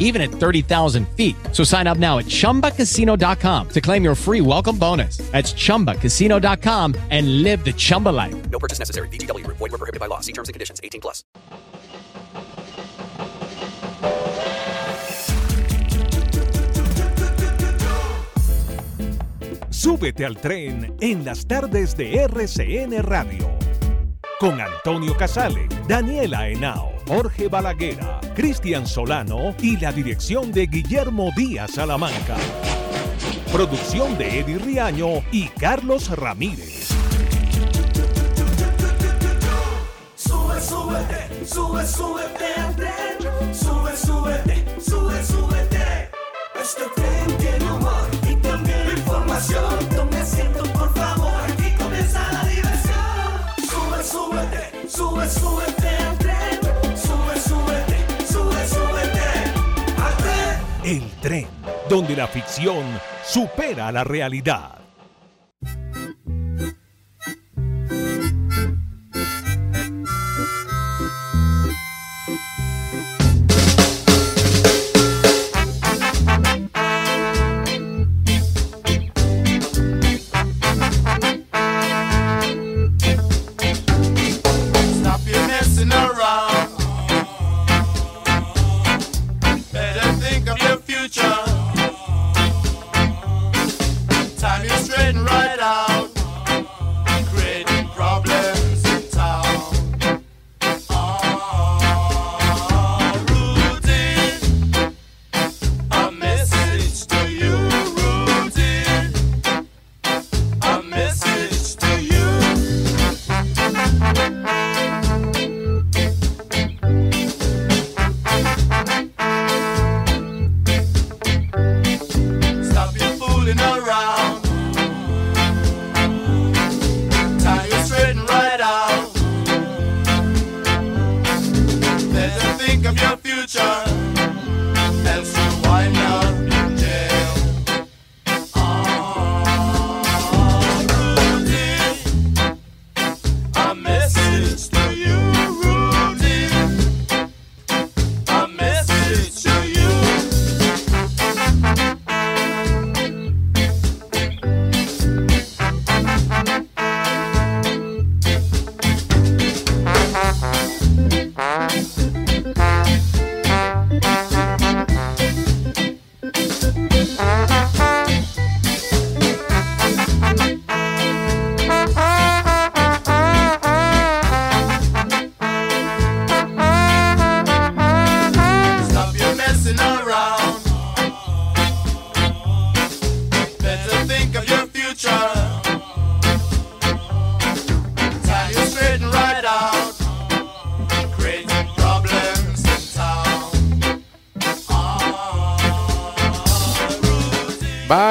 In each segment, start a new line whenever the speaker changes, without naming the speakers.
even at 30,000 feet. So sign up now at ChumbaCasino.com to claim your free welcome bonus. That's ChumbaCasino.com and live the Chumba life.
No purchase necessary. VGW. Void were prohibited by law. See terms and conditions. 18 plus.
Súbete al tren en las tardes de RCN Radio. Con Antonio Casale, Daniela Henao, Jorge Balaguera, Cristian Solano y la dirección de Guillermo Díaz Salamanca. Producción de Eddie Riaño y Carlos Ramírez.
Sube, súbete, sube, súbete al tren. Sube, súbete, sube, súbete. Este tren tiene humor y también información. Tome asiento, por favor. Aquí comienza la diversión. Sube, súbete, sube, súbete
El tren, donde la ficción supera la realidad.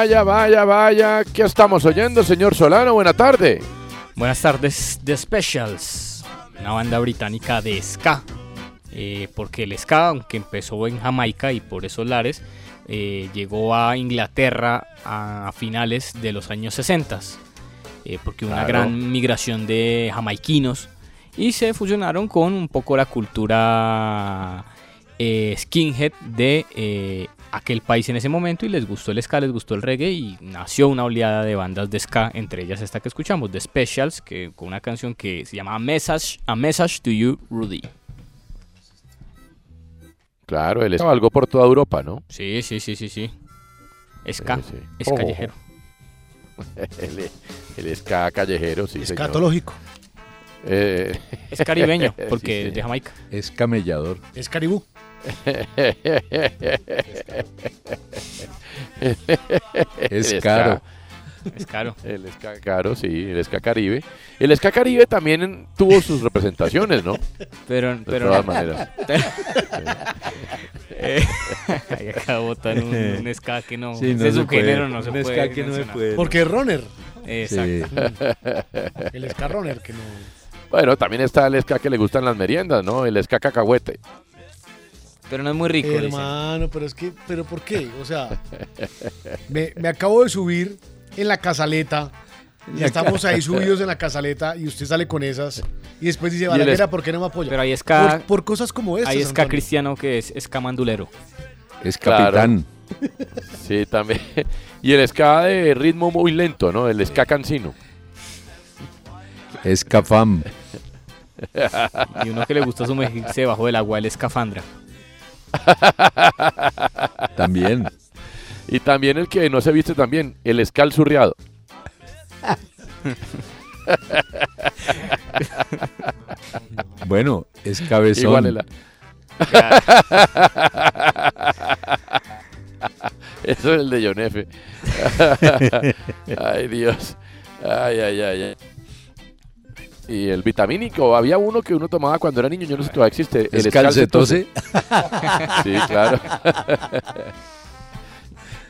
Vaya, vaya, vaya. ¿Qué estamos oyendo, señor Solano? Buena tarde.
Buenas tardes, The Specials, una banda británica de ska. eh, porque el ska, aunque empezó en Jamaica y por esos lares, eh, llegó a Inglaterra a finales de los años 60. eh, porque hubo una gran migración de jamaiquinos y se fusionaron con un poco la cultura skinhead de aquel país en ese momento y les gustó el ska, les gustó el reggae y nació una oleada de bandas de ska, entre ellas esta que escuchamos, The Specials, que, con una canción que se llama A Message, A Message to You, Rudy.
Claro, él estaba algo por toda Europa, ¿no?
Sí, sí, sí, sí, sí. Ska,
Sí, sí.
es callejero.
El, el ska callejero, sí, señor.
Escatológico.
Eh,
Es caribeño,
sí,
porque es de
señor.
Jamaica.
Es camellador.
Es Caribú.
Es caro.
Es caro.
El ska caro, sí, el ska caribe. El ska caribe también tuvo sus representaciones, ¿no?
Pero,
De
pero
todas maneras.
Eh, ahí acaba de botar un, un ska que no.
Sí, no
de
se
su
puede.
género no se
Un
puede.
que no se puede.
Porque es runner.
Exacto.
El ska runner que no.
Bueno, también está el ska que le gustan las meriendas, ¿no? El ska cacahuete.
Pero no es muy rico. dicen.
Hermano, pero es que, ¿pero por qué? O sea, me, me acabo de subir en la casaleta. Y estamos ahí subidos en la casaleta y usted sale con esas. Y después dice,
el
Balaguera,
es-
¿por qué no me apoya?
Pero hay ska,
por, por cosas como estas.
hay ska
Antonio.
cristiano que es ska mandulero.
Es
Claro.
capitán.
Sí, también. Y el ska de ritmo muy lento, ¿no? El ska cansino.
Es cafam.
Y uno que le gusta sumergirse debajo del agua, el escafandra.
También.
Y también el que no se viste también, el ska al surreado.
Bueno, es cabezón.
Igual es la- Eso es el de John F. ay, Dios. Ay, ay, ay, ay. Y el vitamínico, había uno que uno tomaba cuando era niño, yo no sé si todavía existe. El
calcetose.
Sí, claro.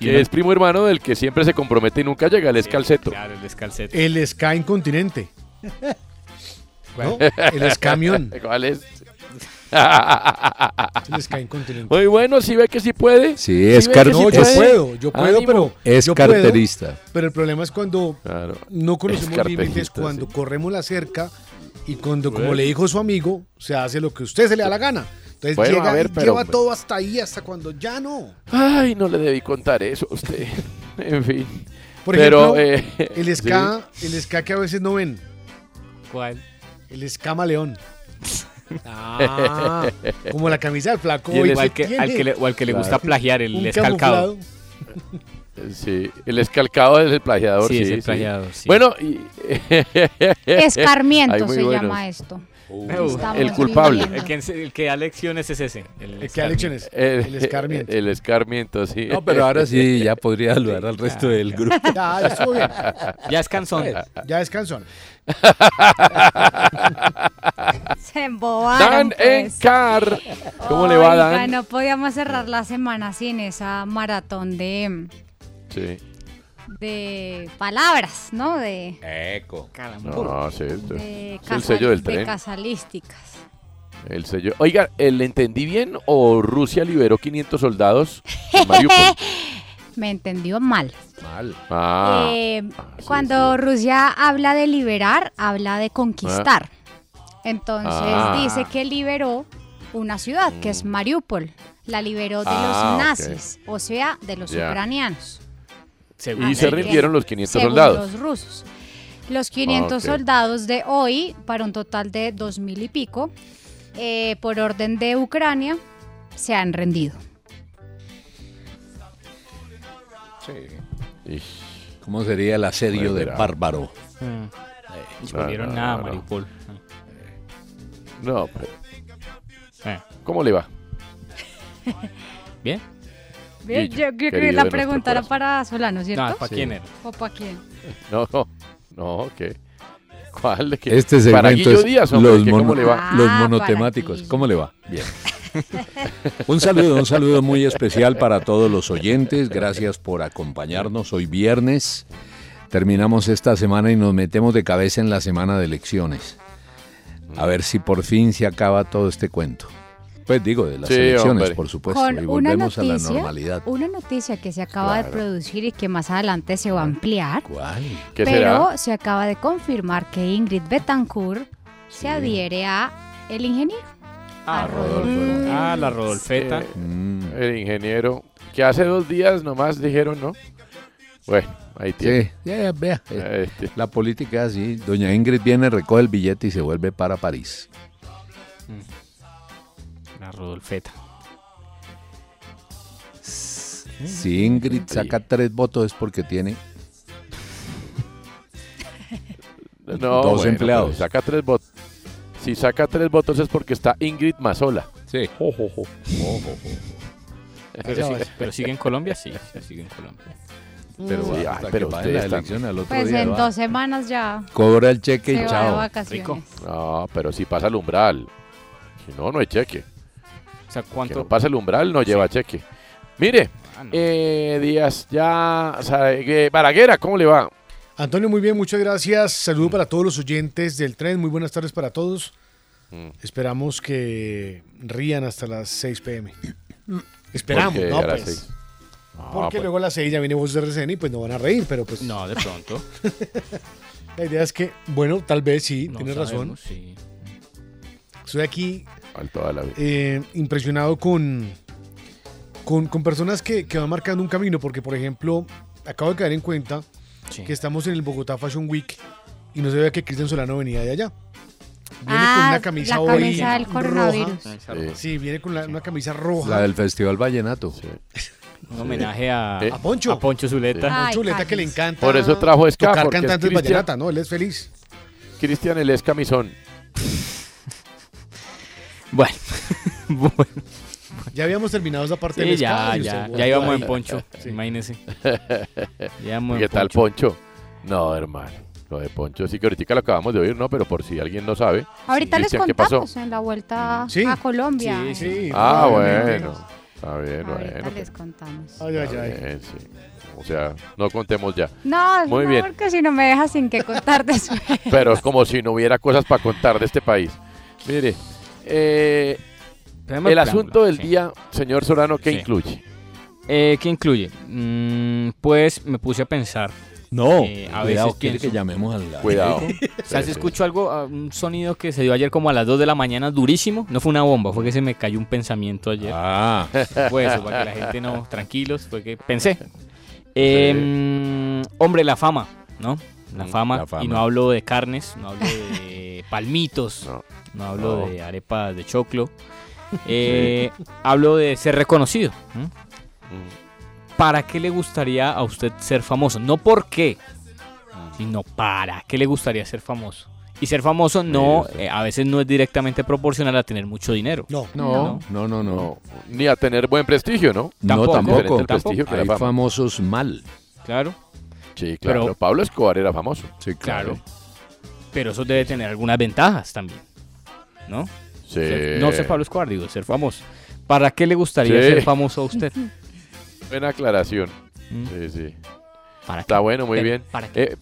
que es primo hermano del que siempre se compromete y nunca llega, el escalceto.
Claro, el escalceto.
El ska incontinente. ¿No? El escamión.
¿Cuál es?
El ska incontinente.
Muy bueno, si ve que sí puede.
Sí, es
ve
car-
que sí
No, yo
es-
puedo, yo puedo,
Ánimo.
pero.
Es
yo puedo,
carterista.
pero el problema es cuando
Claro.
no conocemos
carterista,
límites, cuando
sí.
corremos la cerca y cuando, como le dijo su amigo, se hace lo que usted se le da la gana. Entonces
Bueno,
llega
a ver,
y
pero-
lleva todo hasta ahí, hasta cuando ya no.
Ay, no le debí contar eso a usted. en fin.
Por
Pero,
ejemplo,
eh,
el ska, el ska que a veces no ven,
¿Cuál?
el escamaleón. Ah, como la camisa del flaco.
Y
O
que
al que, al
tiene
que le, o al que le
Claro.
gusta plagiar, el escalcado.
Sí, el escalcado es el plagiador.
Sí,
Sí,
es el plagiador. sí.
Bueno, y,
Escarmiento se
buenos.
llama esto.
Uh,
el culpable.
el, que, ense- el que da lecciones es ese. El,
El que da lecciones.
el,
El escarmiento.
El escarmiento, sí.
No, pero ahora sí ya podría saludar al resto del grupo.
Ya, ya estuvo bien.
Ya es canzón.
Ya es canción.
Se embobaron.
Dan
pues.
Encar. ¿Cómo le va, Dan?
no podíamos cerrar la semana sin esa maratón de,
Sí.
De palabras, ¿no? De,
Eco.
No, sí. esto-
de,
es el sello del
de
tren.
casalísticas.
El sello. Oiga, ¿eh, ¿le entendí bien o Rusia liberó 500 soldados en Mariupol?
Me entendió mal.
Mal.
Ah,
Eh,
sí,
cuando Rusia habla de liberar, habla de conquistar. Entonces
Ah. Mm.
dice que liberó una ciudad, que es Mariupol. La liberó de
Ah,
los nazis, o sea, de los ucranianos.
Según
y se rindieron los 500
según
soldados.
los rusos. Los 500
Ok.
soldados de hoy, para un total de 2.000 y pico, eh, por orden de Ucrania, se han rendido.
Ish,
¿Cómo sería el asedio de Bárbaro?
Mm.
No,
volvieron
no,
nada,
no.
Mariupol.
No, pero-
Eh,
¿cómo le va?
¿Bien?
Bien,
Guillo,
yo creo que la pregunta era para Solano, ¿cierto?
No, ¿para quién era?
¿O para quién?
No, no, no, ¿qué? ¿Cuál? ¿De qué?
Este
Para
segmento
Guillo
es
Díaz, hombre,
los,
¿qué
mono-
¿cómo le va?
Ah,
los
para
monotemáticos.
Guillo.
¿Cómo le va? Bien. un saludo, un saludo muy especial para todos los oyentes. Gracias por acompañarnos. Hoy viernes terminamos esta semana y nos metemos de cabeza en la semana de elecciones. A ver si por fin se acaba todo este cuento. Pues digo, de las
Sí,
elecciones,
hombre.
por supuesto,
Con
y
una
volvemos a la
noticia,
normalidad.
una noticia que se acaba de producir y que más adelante se va a ampliar,
¿Cuál?
¿Qué
pero
será?
se acaba de confirmar que Ingrid Betancourt se adhiere a el ingeniero.
Ah,
a
Rodolfo. Ah, la Rodolfeta.
Eh,
Mm,
el ingeniero, que hace dos días nomás dijeron, ¿no? Bueno, ahí tiene.
sí, ya, ya, vea. eh, La política es así. Doña Ingrid viene, recoge el billete y se vuelve para París.
La Rodolfeta.
Si Ingrid saca tres votos es porque tiene
no,
Dos
bueno,
empleados.
pero Saca tres votos. si saca tres votos es porque está Ingrid Mazola.
Sí.
Pero, sí- pero sigue en Colombia, sí, sigue en Colombia.
Pero,
Sí, ay, pero ustedes
la elección al otro
Pues
día
en
va.
dos semanas ya
Cobra el cheque
se
y
va de
chao.
vacaciones.
No, pero si pasa el umbral. Si no, no hay cheque.
O sea,
Que
¿cuánto?
no pasa el umbral, no lleva cheque. Mire,
Ah, no.
eh, Díaz, ya. o sea, eh, Balaguera, ¿cómo le va?
Antonio, muy bien, muchas gracias. Saludo para todos los oyentes del tren. Muy buenas tardes para todos.
Mm.
Esperamos que rían hasta las 6 pm. Esperamos,
Porque
¿no? Pues,
seis. No,
porque
pues,
luego a las 6 ya viene voz de RCN y pues no van a reír, pero pues
No, de pronto.
la idea es que, bueno, tal vez sí,
No
tienes razón.
sí.
Estoy aquí
al toda la vida.
eh, impresionado con, con, con personas que, que van marcando un camino, porque por ejemplo, acabo de caer en cuenta
Sí.
que estamos en el Bogotá Fashion Week y no se ve que Cristian Solano venía de allá. Viene
Ah,
con una camisa
la
hoy
camisa del
roja.
coronavirus.
Sí.
Sí, viene con la- una camisa roja.
La del Festival Vallenato.
Sí.
Un homenaje a,
Eh,
A Poncho.
a Poncho Zuleta.
Ah.
Con
Ay,
chuleta que le encanta.
Por eso trajo ska,
tocar
es
cantantes
Cristian.
vallenata, ¿no? Él es feliz.
Cristian, el es camisón.
Bueno, bueno.
Ya habíamos terminado esa parte
Sí,
del
ya,
y
ya, ya íbamos
ahí.
en Poncho,
Sí.
imagínese. Ya íbamos
¿Qué tal,
Poncho.
No, hermano. Lo de Poncho sí que ahorita lo acabamos de oír, ¿no? Pero por si alguien no sabe.
Ahorita les
Cristian, ¿qué pasó?
contamos en la vuelta
Sí.
a Colombia.
Sí, sí.
Sí,
Ah, bueno. Está bien,
Ahorita
bueno.
les contamos.
Ay, ay, ay.
bien, sí. O sea, no contemos ya.
No,
Muy
no,
bien.
porque si no me dejas sin que contar después.
Pero es como si no hubiera cosas para contar de este país. Mire, eh, el asunto del
sí.
día, señor Solano, ¿qué
Sí.
incluye?
Eh, ¿Qué incluye? Mm, pues me puse a pensar.
No,
Eh, a
cuidado,
veces
quiere
pienso-
que llamemos al
Cuidado. Sí.
Escucho algo, un sonido que se dio ayer como a las 2 de la mañana, durísimo. No fue una bomba, fue que se me cayó un pensamiento ayer.
Ah,
Fue eso, para que la gente no, tranquilos, fue que pensé. Eh, mm, hombre, la fama, ¿no? La
Mm,
fama,
la fama.
y no hablo de carnes, no hablo de palmitos,
No.
No, hablo
No.
de arepas de choclo. Eh, Hablo de ser reconocido.
Mm,
¿Para qué le gustaría a usted ser famoso? No por qué, sino para qué le gustaría ser famoso. Y ser famoso no, eh, a veces no es directamente proporcional a tener mucho dinero.
No.
no, no, no, no.
No, ni a tener buen prestigio, ¿no?
No,
Tampoco,
el prestigio que
Hay
fama.
famosos mal.
Claro,
Sí, claro.
Pero-
Pablo Escobar era famoso.
Sí,
claro.
claro.
Pero eso debe tener algunas ventajas también. ¿No?
Sí.
Ser- No ser Pablo Escobar, digo, ser famoso. ¿Para qué le gustaría
Sí.
ser famoso a usted?
Buena aclaración.
¿Mm?
Sí, sí.
¿Para qué?
Está bueno, muy bien.
¿Para qué?
Eh,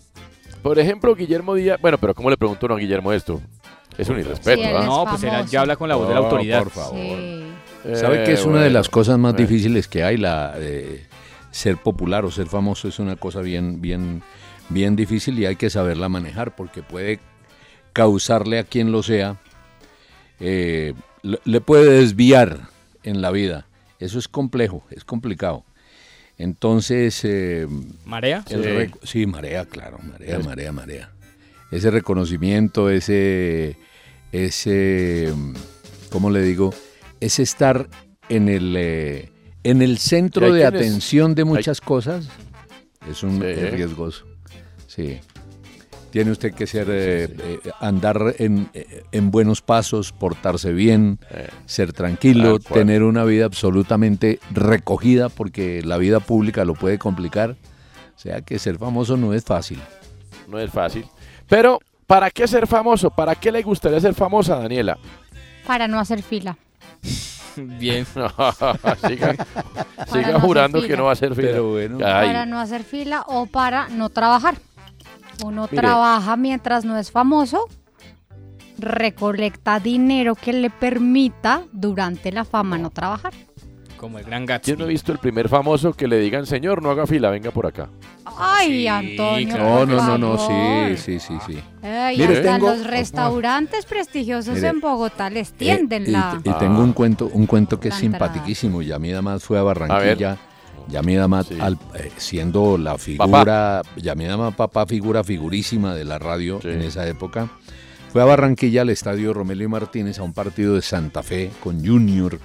por ejemplo, Guillermo Díaz. Bueno, pero ¿cómo le preguntó uno a Guillermo esto? Es un irrespeto,
Sí,
¿ah?
no, pues ya habla con la voz de la autoridad.
por favor.
Sí.
¿Sabe que
Eh,
es una de las cosas más
Eh.
difíciles que hay? La de ser popular o ser famoso es una cosa bien, bien, bien difícil y hay que saberla manejar porque puede causarle a quien lo sea, eh, le, puede desviar en la vida. Eso es complejo, es complicado. Entonces, eh,
¿Marea?
Sí.
marea, claro, marea, marea, marea. Ese reconocimiento, ese, ese, ¿cómo le digo? Ese estar en el, eh, en el centro de atención de muchas cosas es un
Sí.
es riesgoso. Sí. Tiene usted que ser, eh, eh, andar en, eh, en buenos pasos, portarse bien,
Eh,
ser tranquilo,
cual.
tener una vida absolutamente recogida porque la vida pública lo puede complicar. O sea que ser famoso no es fácil.
no es fácil. Pero, ¿para qué ser famoso? ¿Para qué le gustaría ser famosa, Daniela?
Para no hacer fila.
Bien.
siga siga
no hacer
jurando que no va a ser fila.
Pero bueno.
Ay,
Para no hacer fila o para no trabajar. Uno
Mire.
trabaja mientras no es famoso, recolecta dinero que le permita durante la fama no trabajar.
Como el gran
Yo no he
Gatsby.
visto el primer famoso que le digan, señor, no haga fila, venga por acá.
Ay,
Sí,
Antonio.
claro.
No,
por
no, no, no,
favor.
sí, sí, sí, sí.
Ay,
Mire,
hasta
tengo-
los restaurantes prestigiosos
Mire,
en Bogotá les
Eh,
tienden
y,
la...
y tengo un cuento, un cuento que es
La entrada.
simpaticísimo. Yamida Más fue a Barranquilla. Yamida Más,
Sí.
al- eh, siendo la figura, Yamida Más papá, figura figurísima de la radio
Sí.
en esa época, fue a Barranquilla al estadio Romelio Martínez a un partido de Santa Fe con Junior,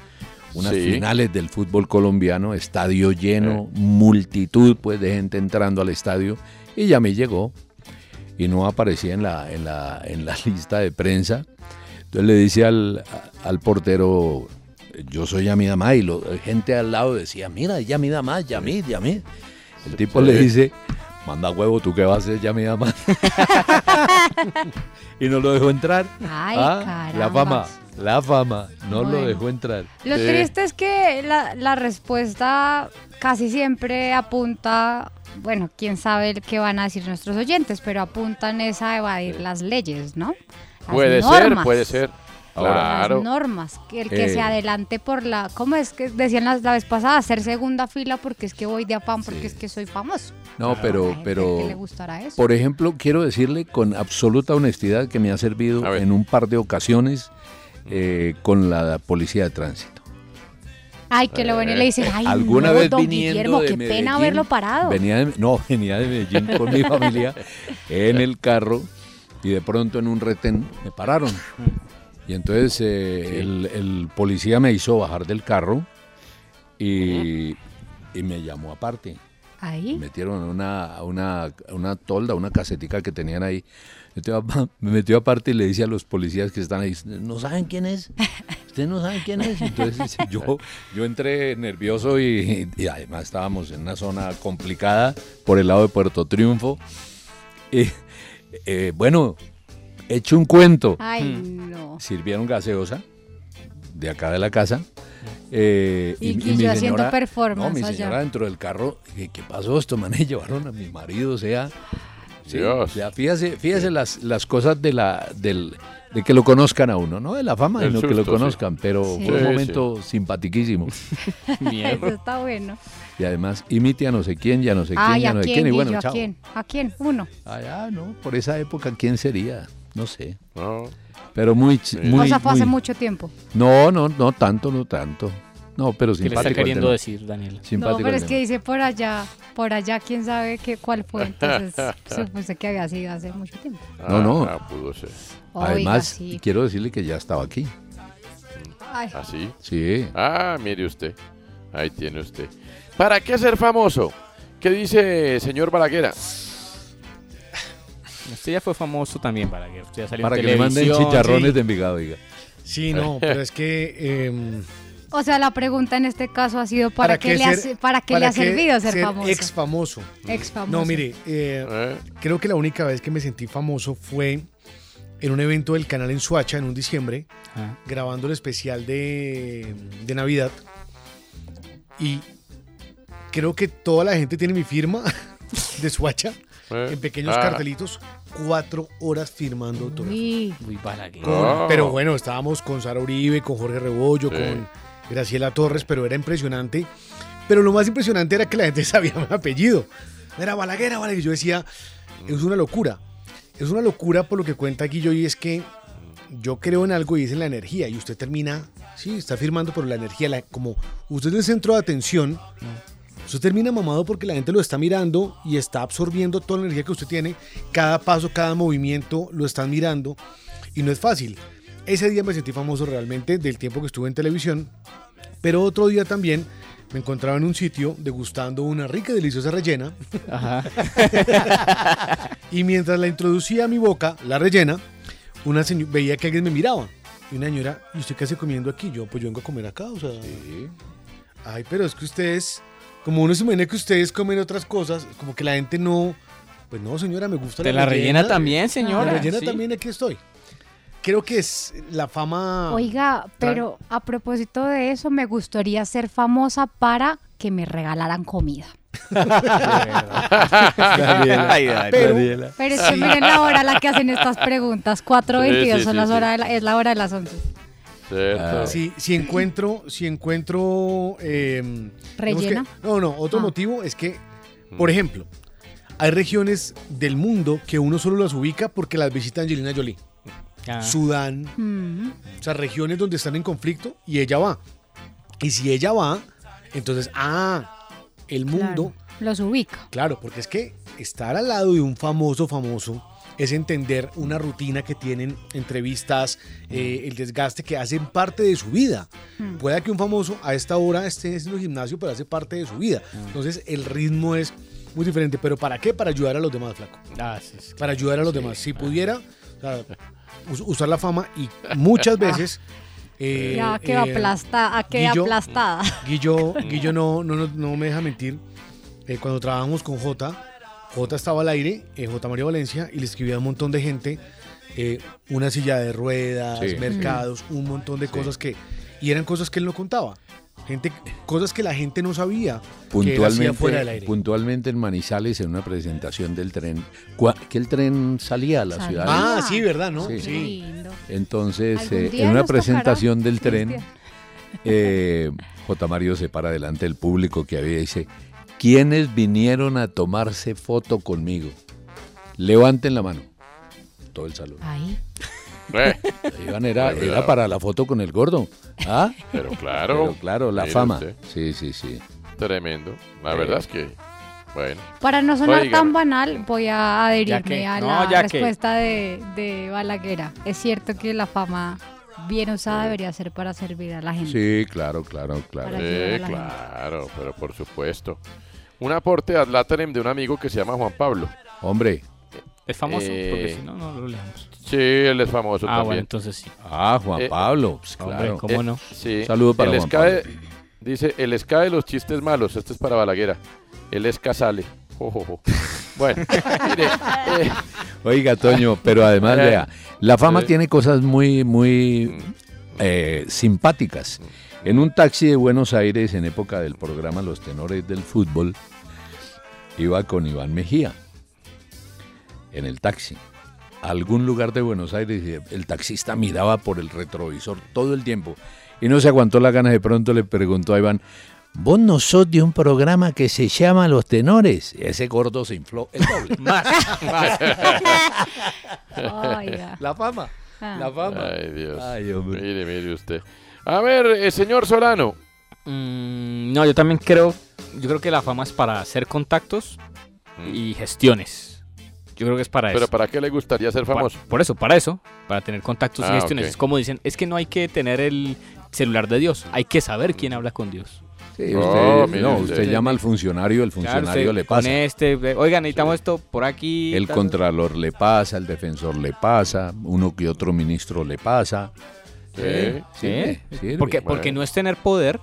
unas
Sí.
finales del fútbol colombiano, estadio lleno, multitud pues de gente entrando al estadio y ya me llegó y no aparecía en la, en la, en la lista de prensa. Entonces le dice al, al portero, yo soy Yamid Amad, y la gente al lado decía, mira, Yamid Amad, Yamid, Yamid. El tipo
Sí.
le dice, manda huevo, ¿tú qué vas a hacer, Yamid Amad? y no lo dejó entrar.
Ay,
Ah, la fama, la fama, no lo dejó entrar.
Lo
Sí.
triste es que la, la respuesta casi siempre apunta, bueno, quién sabe qué van a decir nuestros oyentes, pero apuntan es a evadir las leyes, ¿no? Las
Puede ser, puede ser. Claro.
Las normas, que el que
Eh.
se adelante por la, ¿cómo es que decían la, la vez pasada? Hacer segunda fila porque es que voy de afán, porque es que soy famoso.
No, pero, pero,
que le gustará eso.
por ejemplo, quiero decirle con absoluta honestidad que me ha servido en un par de ocasiones eh, con la policía de tránsito.
Ay, que lo ven y le dicen, ay,
Alguna
no,
vez
don
viniendo
Guillermo, qué
Medellín,
pena haberlo parado.
Venía de- no, venía de Medellín con mi familia en el carro y de pronto en un retén me pararon. Y entonces eh, el, el policía me hizo bajar del carro y, y me llamó aparte.
Ahí.
Me metieron una, una, una tolda, una casetica que tenían ahí. Me metió aparte y le dice a los policías que están ahí, ¿no saben quién es? ¿Ustedes no saben quién es? Entonces yo, yo entré nervioso y, y además estábamos en una zona complicada por el lado de Puerto Triunfo. Y eh, bueno, hecho un cuento.
Ay, no.
Sirvieron gaseosa de acá de la casa. eh,
Y
mi
Guillo haciendo
señora-
performance
No, mi
allá.
señora dentro del carro, ¿qué, qué pasó? Esto, man, y llevaron a mi marido, o sea... sí,
Dios.
o sea, fíjese, fíjese las, las cosas de la del de que lo conozcan a uno, no de la fama,
El
sino que lo
sí.
conozcan, pero
Sí.
fue un
Sí,
momento simpatiquísimo.
Eso está bueno.
Y además imite a no sé quién, ya no sé quién,
Ay,
ya
¿a
no sé
quién,
quién, y bueno,
¿A
chao.
quién? ¿A quién? Uno.
Ah, no, por esa época, ¿quién sería? No sé.
No.
Pero muy, ch- muy,
o sea, fue hace
muy-
mucho tiempo.
No, no, no tanto, no tanto. No, pero
¿Qué le
simpático.
está queriendo decir, Daniel?
Simpático
no, pero es que dice por allá, por allá, quién sabe qué, cuál fue. Entonces, supuse que había sido hace mucho tiempo.
No, no.
Ah, pudo ser.
Oiga,
Además,
sí.
quiero decirle que ya estaba aquí.
Ay,
¿Así?
Sí.
Ah, mire usted. Ahí tiene usted. ¿Para qué ser famoso? ¿Qué dice señor Balaguera?
Usted ya fue famoso también para que usted ya salió
Para
en
que le manden
televisión.
chicharrones
sí.
de Envigado, diga.
Sí, no, pero es que... em,
o sea, la pregunta en este caso ha sido para, qué, le, ha,
ser-
para qué le ha servido ser, famoso.
Ex famoso.
Ex famoso.
No, mire, eh,
¿Eh?
creo que la única vez que me sentí famoso fue en un evento del canal en Suacha en un diciembre,
Ah.
grabando el especial de, de Navidad. Y creo que toda la gente tiene mi firma de Suacha
¿Eh?
en pequeños
Ah.
cartelitos, cuatro horas firmando autógrafos.
Uy,
Uy.
Con-
Oh.
Pero bueno, estábamos con Sara Uribe, con Jorge Rebollo,
Sí.
con Graciela Torres, pero era impresionante. Pero lo más impresionante era que la gente sabía mi apellido. Era Balaguer, Balaguer. Yo decía, es una locura. Es una locura por lo que cuenta Guillo y es que yo creo en algo y es en la energía. Y usted termina, sí, está firmando, pero la energía, la- como usted es el centro de atención, usted termina mamado porque la gente lo está mirando y está absorbiendo toda la energía que usted tiene. Cada paso, cada movimiento lo están mirando y no es fácil. Ese día me sentí famoso realmente del tiempo que estuve en televisión, pero otro día también me encontraba en un sitio degustando una rica y deliciosa rellena
Ajá.
y mientras la introducía a mi boca, la rellena, una veía que alguien me miraba. Y una señora, ¿y usted qué hace comiendo aquí? Yo, pues yo vengo a comer acá, o sea. Ay, pero es que ustedes, como uno se imagina que ustedes comen otras cosas, como que la gente no. Pues no, señora, me gusta
De la rellena también, señora.
La rellena
sí.
también, aquí estoy. Creo que es la fama.
Oiga, pero a propósito de eso, me gustaría ser famosa para que me regalaran comida.
Daniela.
Pero-
Daniela.
Pero es que miren la hora a la que hacen estas preguntas. 4.22
Sí, sí,
son las
sí.
horas de la- es la hora de las 11.
Cierto.
Ah,
Si, si encuentro, si encuentro. eh, digamos
¿Rellena?
que- no, no, otro
Ah.
motivo es que, por ejemplo, hay regiones del mundo que uno solo las ubica porque las visita Angelina Jolie.
Ah.
Sudán,
Mm.
o sea, regiones donde están en conflicto y ella va. Y si ella va, entonces, ah, el mundo,
Claro, los ubica.
claro, porque es que estar al lado de un famoso famoso es entender una rutina que tienen, entrevistas, eh, el desgaste que hacen parte de su vida.
Mm.
Puede que un famoso a esta hora esté haciendo gimnasio, pero hace parte de su vida. Entonces el ritmo es muy diferente. ¿Pero para qué? Para ayudar a los demás, flaco.
Ah, sí, sí,
Para ayudar a los demás. Si pudiera, o sea, us- usar la fama y muchas veces... eh,
Ya quedó
eh,
aplastada, quedó
Guillo-
aplastada.
Guillo, Guillo no, no, no, no me deja mentir. Eh, cuando trabajamos con J, J estaba al aire, eh, J María Valencia, y le escribía a un montón de gente, eh, una silla de ruedas,
Sí.
mercados, un montón de cosas que... Y eran cosas que él no contaba. Gente, cosas que la gente no sabía que él hacía fuera del
Puntualmente,
aire.
puntualmente en Manizales, en una presentación del tren, que el tren salía a la
Salía.
ciudad.
Ah, sí, ¿verdad? ¿no?
Sí.
Sí.
lindo.
Entonces, eh, en una
tocará,
presentación del tren, eh, J. Mario se para delante del público que había y dice, ¿quiénes vinieron a tomarse foto conmigo? Levanten la mano. Todo el salón.
Ahí.
Eh,
Iván era, para la foto con el gordo. ¿Ah?
pero claro.
Pero claro, la fama.
usted,
Sí, sí, sí.
Tremendo. La verdad es que, bueno.
Para no sonar
Oiga.
tan banal, voy a adherirme
que-
a
no,
la
que-
respuesta de, de Balaguera. Es cierto que la fama bien usada debería ser para servir a la gente.
Sí, claro, claro, claro.
Sí,
la
claro, pero por supuesto. Un aporte ad laterem de un amigo que se llama Juan Pablo.
Hombre,
Es famoso,
Eh,
porque si no, no lo leamos.
Sí, él es famoso
Ah, bueno, entonces sí.
ah, Juan
Eh,
Pablo, pues,
Hombre,
claro.
¿cómo
Eh,
no?
Sí.
Saludo para
el
Juan Pablo.
dice, el ska de los chistes malos. Este es para Balaguera. El ska sale. Jo. Bueno, mire, eh,
Oiga, Toño, pero además, vea, la fama
sí.
tiene cosas muy, muy eh, simpáticas. En un taxi de Buenos Aires, en época del programa Los Tenores del Fútbol, iba con Iván Mejía en el taxi. A algún lugar de Buenos Aires, y el taxista miraba por el retrovisor todo el tiempo y no se aguantó la gana. De pronto le preguntó a Iván, ¿Vos no sos de un programa que se llama Los Tenores? Y ese gordo se infló el doble.
Más, más.
Oiga.
La fama.
Ah.
La fama.
ay Dios.
Ay, hombre.
Mire, mire usted. A ver, eh, señor Solano.
Mm, no, yo también creo, yo creo que la fama es para hacer contactos y gestiones. Yo creo que es para
Pero
eso.
¿para qué le gustaría ser famoso?
Por, por eso, para eso, para tener contactos y
Ah,
gestiones. Es como dicen, es que no hay que tener el celular de Dios, hay que saber quién habla con Dios.
Sí,
Oh,
usted, no,
usted.
usted llama al funcionario, el
Claro,
funcionario
usted
le
con
pasa.
este, eh, oigan, necesitamos esto por aquí.
El
tal.
contralor le pasa, el defensor le pasa, uno que otro ministro le pasa.
Sí.
sirve, sirve.
Porque, porque
Bueno.
no es tener poder,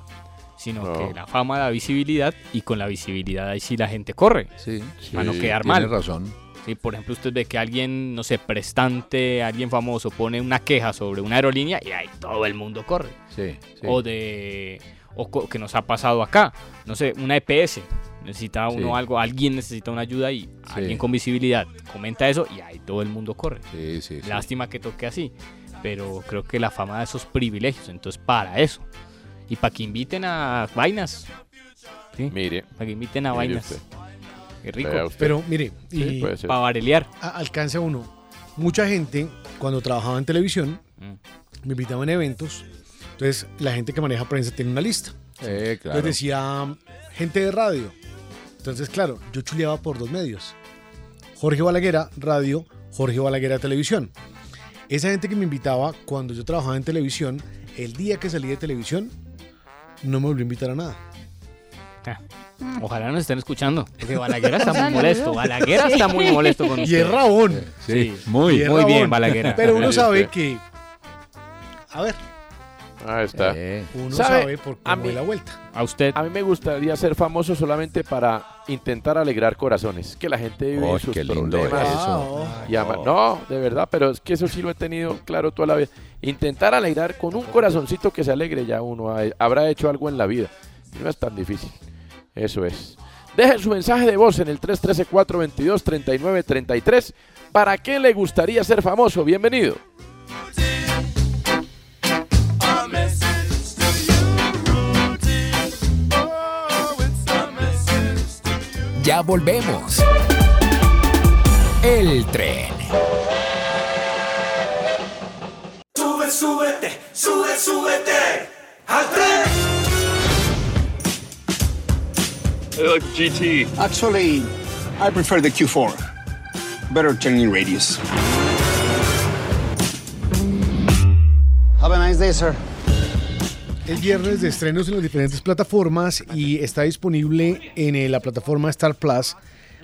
sino
No.
que la fama da visibilidad y con la visibilidad ahí sí la gente corre.
Sí,
Para no quedar
tiene
mal.
razón.
Sí, por ejemplo, usted ve que alguien, no sé, prestante, alguien famoso pone una queja sobre una aerolínea y ahí todo el mundo corre.
Sí, sí.
O de o que nos ha pasado acá, no sé, una EPS, necesita uno
Sí.
algo, alguien necesita una ayuda y alguien con visibilidad comenta eso y ahí todo el mundo corre.
Sí, sí, sí.
Lástima que toque así, pero creo que la fama da esos privilegios, entonces para eso. Y para que inviten a vainas. ¿sí?
Mire.
Para que inviten a vainas.
usted.
Qué rico.
Pero mire,
Sí,
y.
Para varelear.
a- alcanza uno. Mucha gente, cuando trabajaba en televisión,
Mm.
me invitaban a eventos. Entonces, la gente que maneja prensa tiene una lista.
Eh, claro.
Entonces decía, gente de radio. Entonces, claro, yo chuleaba por dos medios. Jorge Balaguera, radio, Jorge Balaguera, televisión. Esa gente que me invitaba cuando yo trabajaba en televisión, el día que salí de televisión, no me volvió a invitar a nada.
Ah, Ojalá nos estén escuchando. Porque Balaguer está muy molesto. Balaguer está muy molesto con
Y es Rabón.
Sí,
Sí.
muy.
Muy bien. Balaguer.
Pero uno sabe que... A ver,
Ahí está.
Eh,
uno
¿Sabe?
sabe por
A
cómo
mí-
es la vuelta.
A usted.
A mí me gustaría ser famoso solamente para intentar alegrar corazones. Que la gente vive
Oh,
sus
qué lindo
problemas.
eso.
y ama- No, de verdad, pero es que eso sí lo he tenido claro toda la vida. Intentar alegrar con un corazoncito que se alegre ya uno ha- habrá hecho algo en la vida. No es tan difícil. Eso es. Dejen su mensaje de voz en el 313-422-3933. ¿Para qué le gustaría ser famoso? Bienvenido.
Ya volvemos. El tren.
Sube, súbete, sube, súbete al tren.
GT. Actually, I prefer the Q4. Better turning radius.
Have a nice day, sir.
El viernes de estrenos en las diferentes plataformas y está disponible en eh, la plataforma Star Plus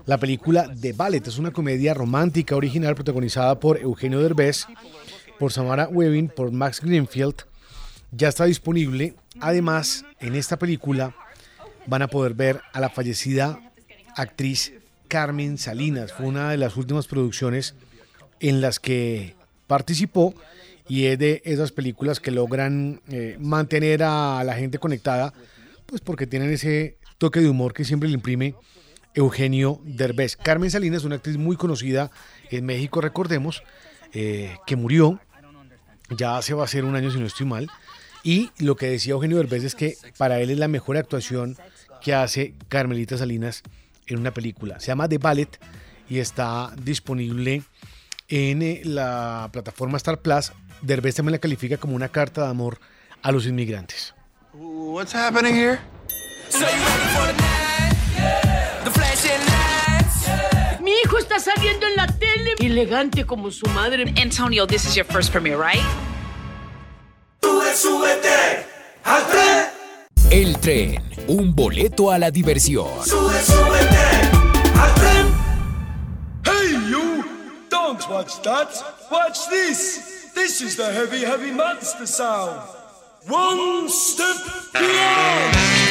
la película The Ballet. Es una comedia romántica original protagonizada por Eugenio Derbez, por Samara Webbing, por Max Greenfield. Ya está disponible. Además, en esta película van a poder ver a la fallecida actriz Carmen Salinas. Fue una de las últimas producciones en las que participó y es de esas películas que logran eh, mantener a la gente conectada, pues porque tienen ese toque de humor que siempre le imprime Eugenio Derbez. Carmen Salinas es una actriz muy conocida en México, recordemos, eh, que murió, ya hace va a ser un año si no estoy mal, y lo que decía Eugenio Derbez es que para él es la mejor actuación que hace Carmelita Salinas en una película. Se llama The Ballet y está disponible en eh, la plataforma Star Plus. Derbez también la califica como una carta de amor a los inmigrantes.
What's happening here?
Mi hijo está saliendo en la tele, elegante como su madre. Antonio, this is your first premiere, right?
Sube, súbete al tren.
El tren, un boleto a la diversión.
Sube, súbete al tren. Hey, you! Don't watch that. Watch this. This is the heavy, heavy monster sound. One step beyond.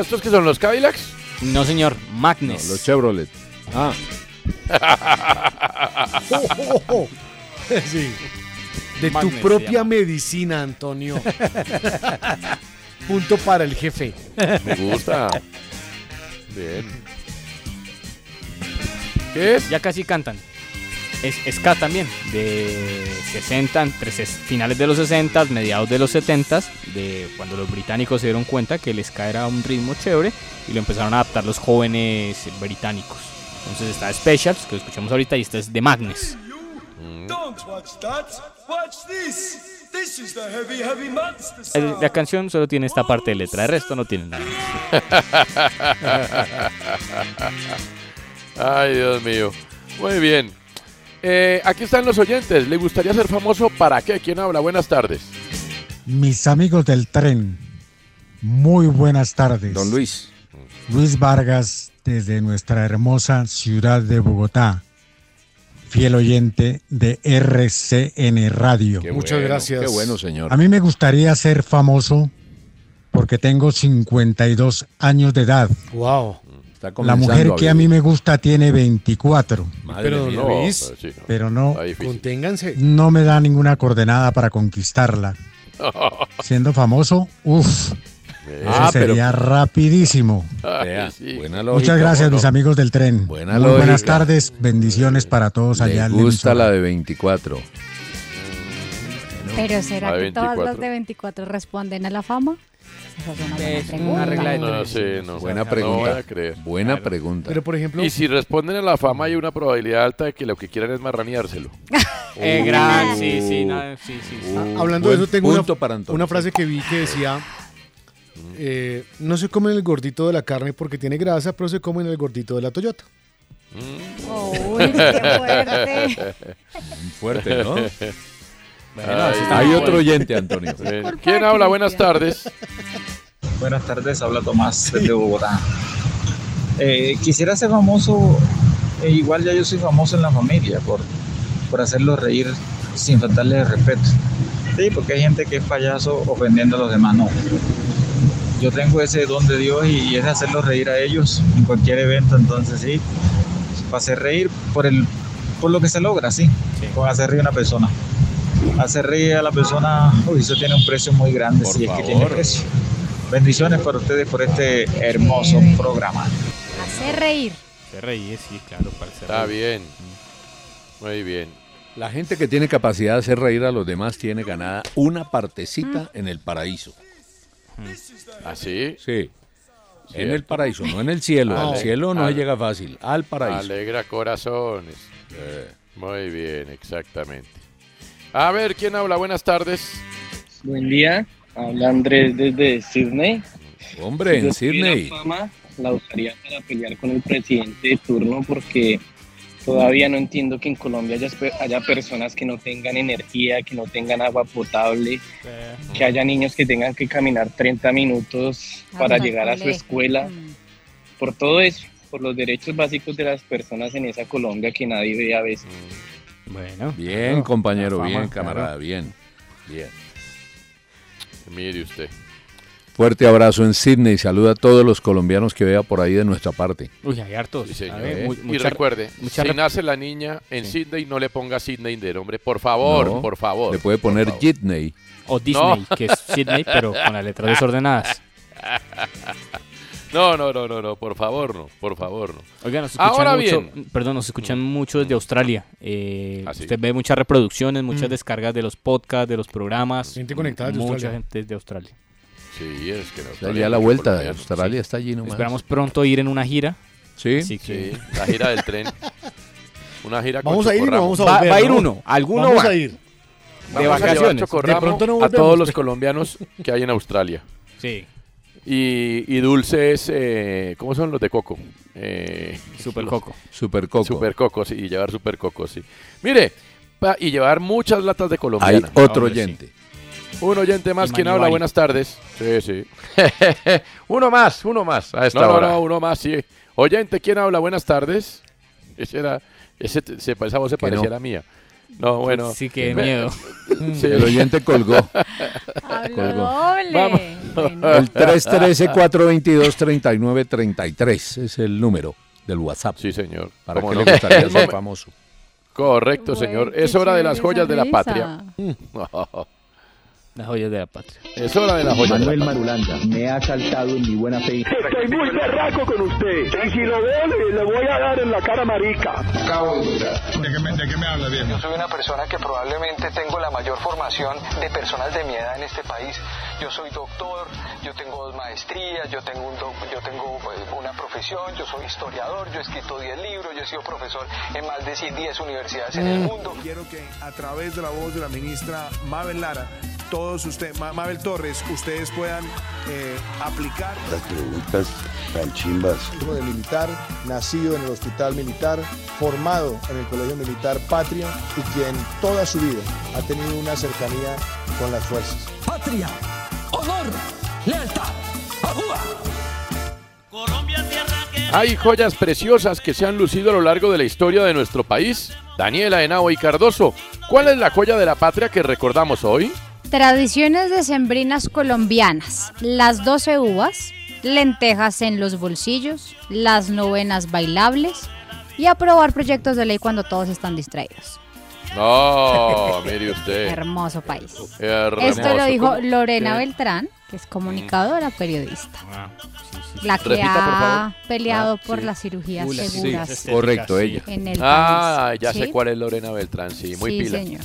¿Estos que son los Cadillacs?
No, señor, Magnes.
los Chevrolet. Ah.
Sí. De
Magnes
tu propia medicina, Antonio. Punto para el jefe.
Me gusta. Bien. ¿Qué es?
Ya casi cantan. Es ska también, de 60, entre finales de los 60, mediados de los 70, de cuando los británicos se dieron cuenta que el ska era un ritmo chévere y lo empezaron a adaptar los jóvenes británicos. Entonces está Specials, que lo escuchamos ahorita, y este es El-
sound.
La canción solo tiene esta parte de letra, el resto no tiene nada.
Ay, Dios mío. Muy bien. Eh, aquí están los oyentes. ¿Le gustaría ser famoso para qué? ¿Quién habla? Buenas tardes.
Mis amigos del tren, muy buenas tardes.
Don Luis.
Luis Vargas, desde nuestra hermosa ciudad de Bogotá, fiel oyente de RCN Radio.
Qué Muchas bueno, gracias. qué bueno, señor.
A mí me gustaría ser famoso porque tengo 52 años de edad.
Wow.
Está
La mujer que a mí me gusta tiene 24.
Madre
Pero,
mía.
Luis,
pero sí, no.
Pero no,
conténganse.
no me da ninguna coordenada para conquistarla. Siendo famoso, uff,
Ah, pero-
sería rapidísimo.
Vea,
sí.
buena lógica.
Muchas gracias,
¿cómo
mis amigos del tren.
Buena
Muy
lógica.
buenas tardes, bendiciones para todos allá. La
gusta la de 24.
Pero ¿será que todas
24.
las de 24 responden a la fama? Esa es una buena
Es
pregunta.
una regla de
No
tres.
sé, no.
Buena
No
pregunta.
voy a creer.
Buena pregunta.
Pero por ejemplo,
Y si responden a la fama hay una probabilidad alta de que lo que quieran es marraneárselo.
Eh, gran, sí, sí, no, sí, sí, sí.
a- hablando de
buen
eso, tengo una,
punto para Antonio.
una frase que vi que decía, eh, no se comen el gordito de la carne porque tiene grasa, pero se comen el gordito de la Toyota.
Uy, qué fuerte.
Fuerte, ¿no?
Bueno,
hay otro oyente, Antonio.
¿Quién habla? Buenas tardes.
Buenas tardes, habla Tomás desde Bogotá. Eh, quisiera ser famoso, eh, igual ya yo soy famoso en la familia por, por hacerlo reír sin faltarle el respeto. Sí, porque hay gente que es payaso ofendiendo a los demás, no. Yo tengo ese don de Dios y, y es hacerlos reír a ellos en cualquier evento, entonces sí, para hacer reír por, el, por lo que se logra, sí, con hacer reír a una persona. Hacer reír a la persona, uy, eso tiene un precio muy grande,
Por
si es que tiene precio. Bendiciones para ustedes por este hermoso programa.
Hacer reír.
Se reír, sí, claro, para hacer
Está
reír.
bien. Muy bien.
La gente que tiene capacidad de hacer reír a los demás tiene ganada una partecita en el paraíso.
¿Así?
Sí. En
Cierto.
el paraíso, no en el cielo. Al cielo no llega fácil. Al paraíso.
Alegra corazones. Muy bien, exactamente. A ver, ¿quién habla? Buenas tardes.
Buen día, habla Andrés desde Sydney.
Hombre, en
Yo tuviera
Sydney.
fama, la usaría para pelear con el presidente de turno porque todavía no entiendo que en Colombia haya, haya personas que no tengan energía, que no tengan agua potable, que haya niños que tengan que caminar 30 minutos para
Hasta el
llegar a su escuela. Por todo eso, por los derechos básicos de las personas en esa Colombia que nadie ve a veces.
Bueno.
Bien,
claro,
compañero,
fama,
bien,
claro.
camarada, bien. Bien.
Mire usted.
Fuerte abrazo en Sydney. Saluda a todos los colombianos que vea por ahí de nuestra parte.
Uy, hay hartos.
Sí, señor.
A ver, mu-
y
mucha-
recuerde,
mucha
si nace la niña en Sydney, no le ponga Sydney de nombre. Por favor,
No,
por favor.
Le puede poner Jitney.
O Disney, que es Sydney, pero con las letras desordenadas.
No, no, no, no, no, por favor, no, por favor, no.
Oiga, nos escuchan
Ahora
mucho,
bien,
perdón, nos escuchan mucho desde Australia. Eh,
Ah, sí.
Usted ve muchas reproducciones, muchas
Mm.
descargas de los podcasts, de los programas.
Gente conectada desde
Mucha
Australia.
gente desde Australia.
sí, es que no.
Está ya a la vuelta de Australia, está allí nomás.
Esperamos pronto ir en una gira.
Sí.
Así que
Sí, la gira del tren. Una gira con
Vamos a ir y no vamos a volver.
va a ir
¿no?
uno, alguno
Vamos
va.
a ir.
de
Vamos a llevar
vacaciones.
De pronto no
a todos los colombianos que hay en Australia.
Sí,
Y, y dulces, eh, ¿cómo son los de coco? Eh,
super
los-
coco.
Super Coco.
Super cocos, sí, y llevar super cocos, sí. Mire, pa- y llevar muchas latas de
Hay
colombiana.
otro
Hombre, sí.
oyente.
Un oyente más,
Y
¿quién
Manibari.
habla? Buenas tardes. Sí, sí.
uno más, uno más a esta
No,
hora.
no, uno más, sí. Oyente, ¿quién habla? Buenas tardes. Ese era, ese, te- se, esa voz se
Que
parecía
no.
a la mía. No, bueno.
Sí, qué
Ve-
miedo.
Sí.
El oyente colgó.
Hablo
Colgó.
doble.
Vamos.
El 313-422-3933 es el número del WhatsApp.
Sí, señor.
¿Para
¿Cómo
qué
no?
le gustaría
El
ser famoso?
Correcto, señor. Es hora de las joyas de la patria.
Las joyas de la patria.
Es hora de las joyas de la
Manuel. Marulanda me ha saltado en mi buena fe.
Estoy muy berraco con usted. Y si lo veo, le, le voy a dar en la cara marica.
Acabo de.
¿De qué me, de qué me habla, viejo?
Yo soy una persona que probablemente tengo la mayor formación de personas de mi edad en este país. Yo soy doctor, yo tengo dos maestrías, yo tengo, un doc- yo tengo pues, una profesión, yo soy historiador, yo he escrito 10 libros, yo he sido profesor en más de 10 universidades en el mundo.
Quiero que a través de la voz de la ministra Mabel Lara, todos ustedes, Mabel Torres, ustedes puedan eh, aplicar.
Las preguntas tan chimbas.
hijo de militar, nacido en el hospital militar, formado en el colegio militar Patria y quien toda su vida ha tenido una cercanía con las fuerzas.
Patria, honor, lealtad, ajúa.
Hay joyas preciosas que se han lucido a lo largo de la historia de nuestro país. Daniela Henao y Cardoso, ¿cuál es la joya de la patria que recordamos hoy?
Tradiciones decembrinas colombianas. Las 12 uvas, lentejas en los bolsillos, las novenas bailables y aprobar proyectos de ley cuando todos están distraídos.
No, mire usted.
Hermoso país.
Hermoso.
Esto lo dijo. Lorena
¿Qué?
Beltrán, que es comunicadora, periodista.
Ah,
La que
Repita, por
ha
favor.
peleado
Ah,
por
sí.
las cirugías seguras.
Correcto, ella.
En el
Ah,
país.
ya sé cuál es Lorena Beltrán, sí, muy
Sí,
pila.
señor.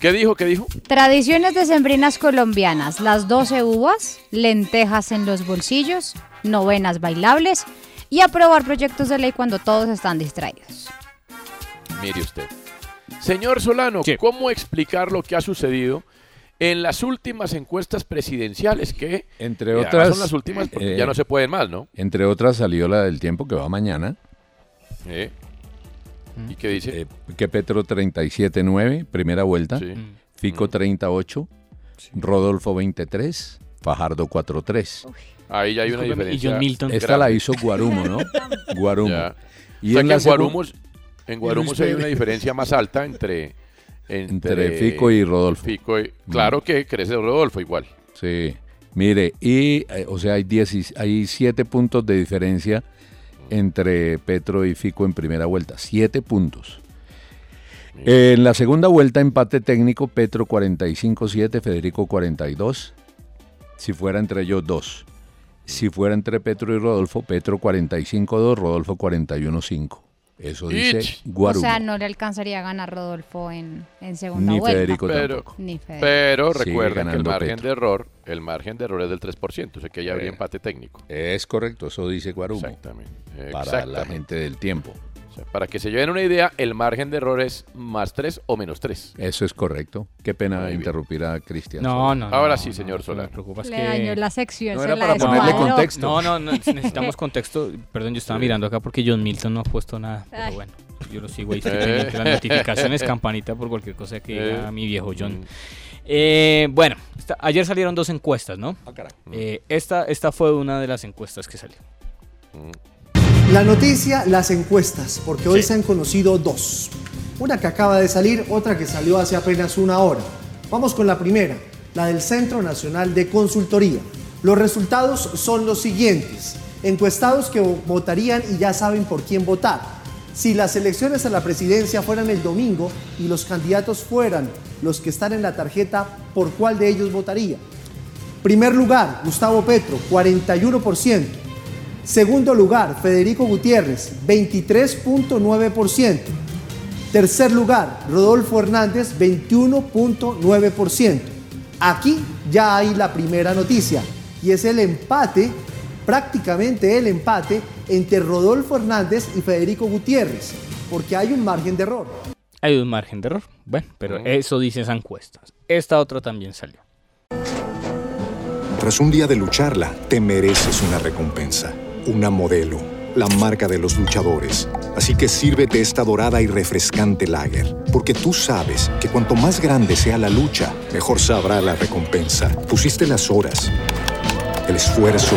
¿Qué dijo? ¿Qué dijo?
Tradiciones decembrinas colombianas, las 12 uvas, lentejas en los bolsillos, novenas bailables y aprobar proyectos de ley cuando todos están distraídos.
Mire usted. Señor Solano, ¿cómo explicar lo que ha sucedido en las últimas encuestas presidenciales que
Entre
eh,
otras,
son las últimas porque
eh,
ya no se pueden más, ¿no?
Entre otras salió la del tiempo que va mañana.
Eh, ¿Y qué dice?
Eh, que Petro 37.9, primera vuelta.
Sí.
Fico 38. Rodolfo 23. Fajardo 4.3.
Ahí ya hay una
Discúlpeme, y
diferencia.
John Milton.
Esta
grande.
la hizo Guarumo, ¿no? Guarumo.
Ya.
Y
O sea
en
que
la
en Guarumos, en Guarumos hay una diferencia más alta entre,
Entre Fico y Rodolfo.
Fico y- claro que crece Rodolfo igual.
Sí. Mire, y, eh, o sea, hay, 10 y- hay siete puntos de diferencia entre Petro y Fico en primera vuelta. Siete puntos. En la segunda vuelta, empate técnico, Petro 45-7, Federico 42. Si fuera entre ellos dos. Si fuera entre Petro y Rodolfo, Petro 45-2, Rodolfo 41-5. Eso dice
Ich.
O
Guarumo.
sea, no le alcanzaría a ganar Rodolfo en, en segunda
Ni
vuelta.
Federico
Pero,
tampoco.
Ni Federico.
pero recuerden que el
ganando
margen
Petro.
de error, el margen de error es del 3%, o sea que ya habría
Eh.
empate técnico.
Es correcto, eso dice Guarumo.
Exactamente.
Para la gente del tiempo.
O sea, para que se lleven una idea, el margen de error es más 3 o menos 3.
Eso es correcto. Qué pena
Muy bien.
interrumpir a Cristian.
No, no, no.
Ahora
no,
sí, señor
no,
Solar.
Me preocupa es
Le
que...
dañó la sección.
No
se
era
la
para ponerle contexto.
No, no, no, necesitamos contexto. Perdón, yo estaba mirando acá porque John Milton no ha puesto nada. Pero
Ay.
bueno, yo lo sigo ahí. de las notificaciones, campanita por cualquier cosa que diga
Eh.
mi viejo John. Eh, bueno, esta- ayer salieron dos encuestas, ¿no? Eh, esta, esta fue una de las encuestas que salió.
La noticia, las encuestas, porque hoy se han conocido dos. Una que acaba de salir, otra que salió hace apenas una hora. Vamos con la primera, la del Centro Nacional de Consultoría. Los resultados son los siguientes. Encuestados que votarían y ya saben por quién votar. Si las elecciones a la presidencia fueran el domingo y los candidatos fueran los que están en la tarjeta, ¿por cuál de ellos votaría? Primer lugar, Gustavo Petro, 41%. Segundo lugar, Federico Gutiérrez, 23.9%. Tercer lugar, Rodolfo Hernández, 21.9%. Aquí ya hay la primera noticia y es el empate, prácticamente el empate entre Rodolfo Hernández y Federico Gutiérrez, porque hay un margen de error.
Hay un margen de error. Bueno, pero eso dice esa encuesta. Esta otra también salió.
Tras un día de lucharla, te mereces una recompensa, una modelo, la marca de los luchadores. Así que sírvete esta dorada y refrescante lager, porque tú sabes que cuanto más grande sea la lucha, mejor sabrá la recompensa. Pusiste las horas, el esfuerzo,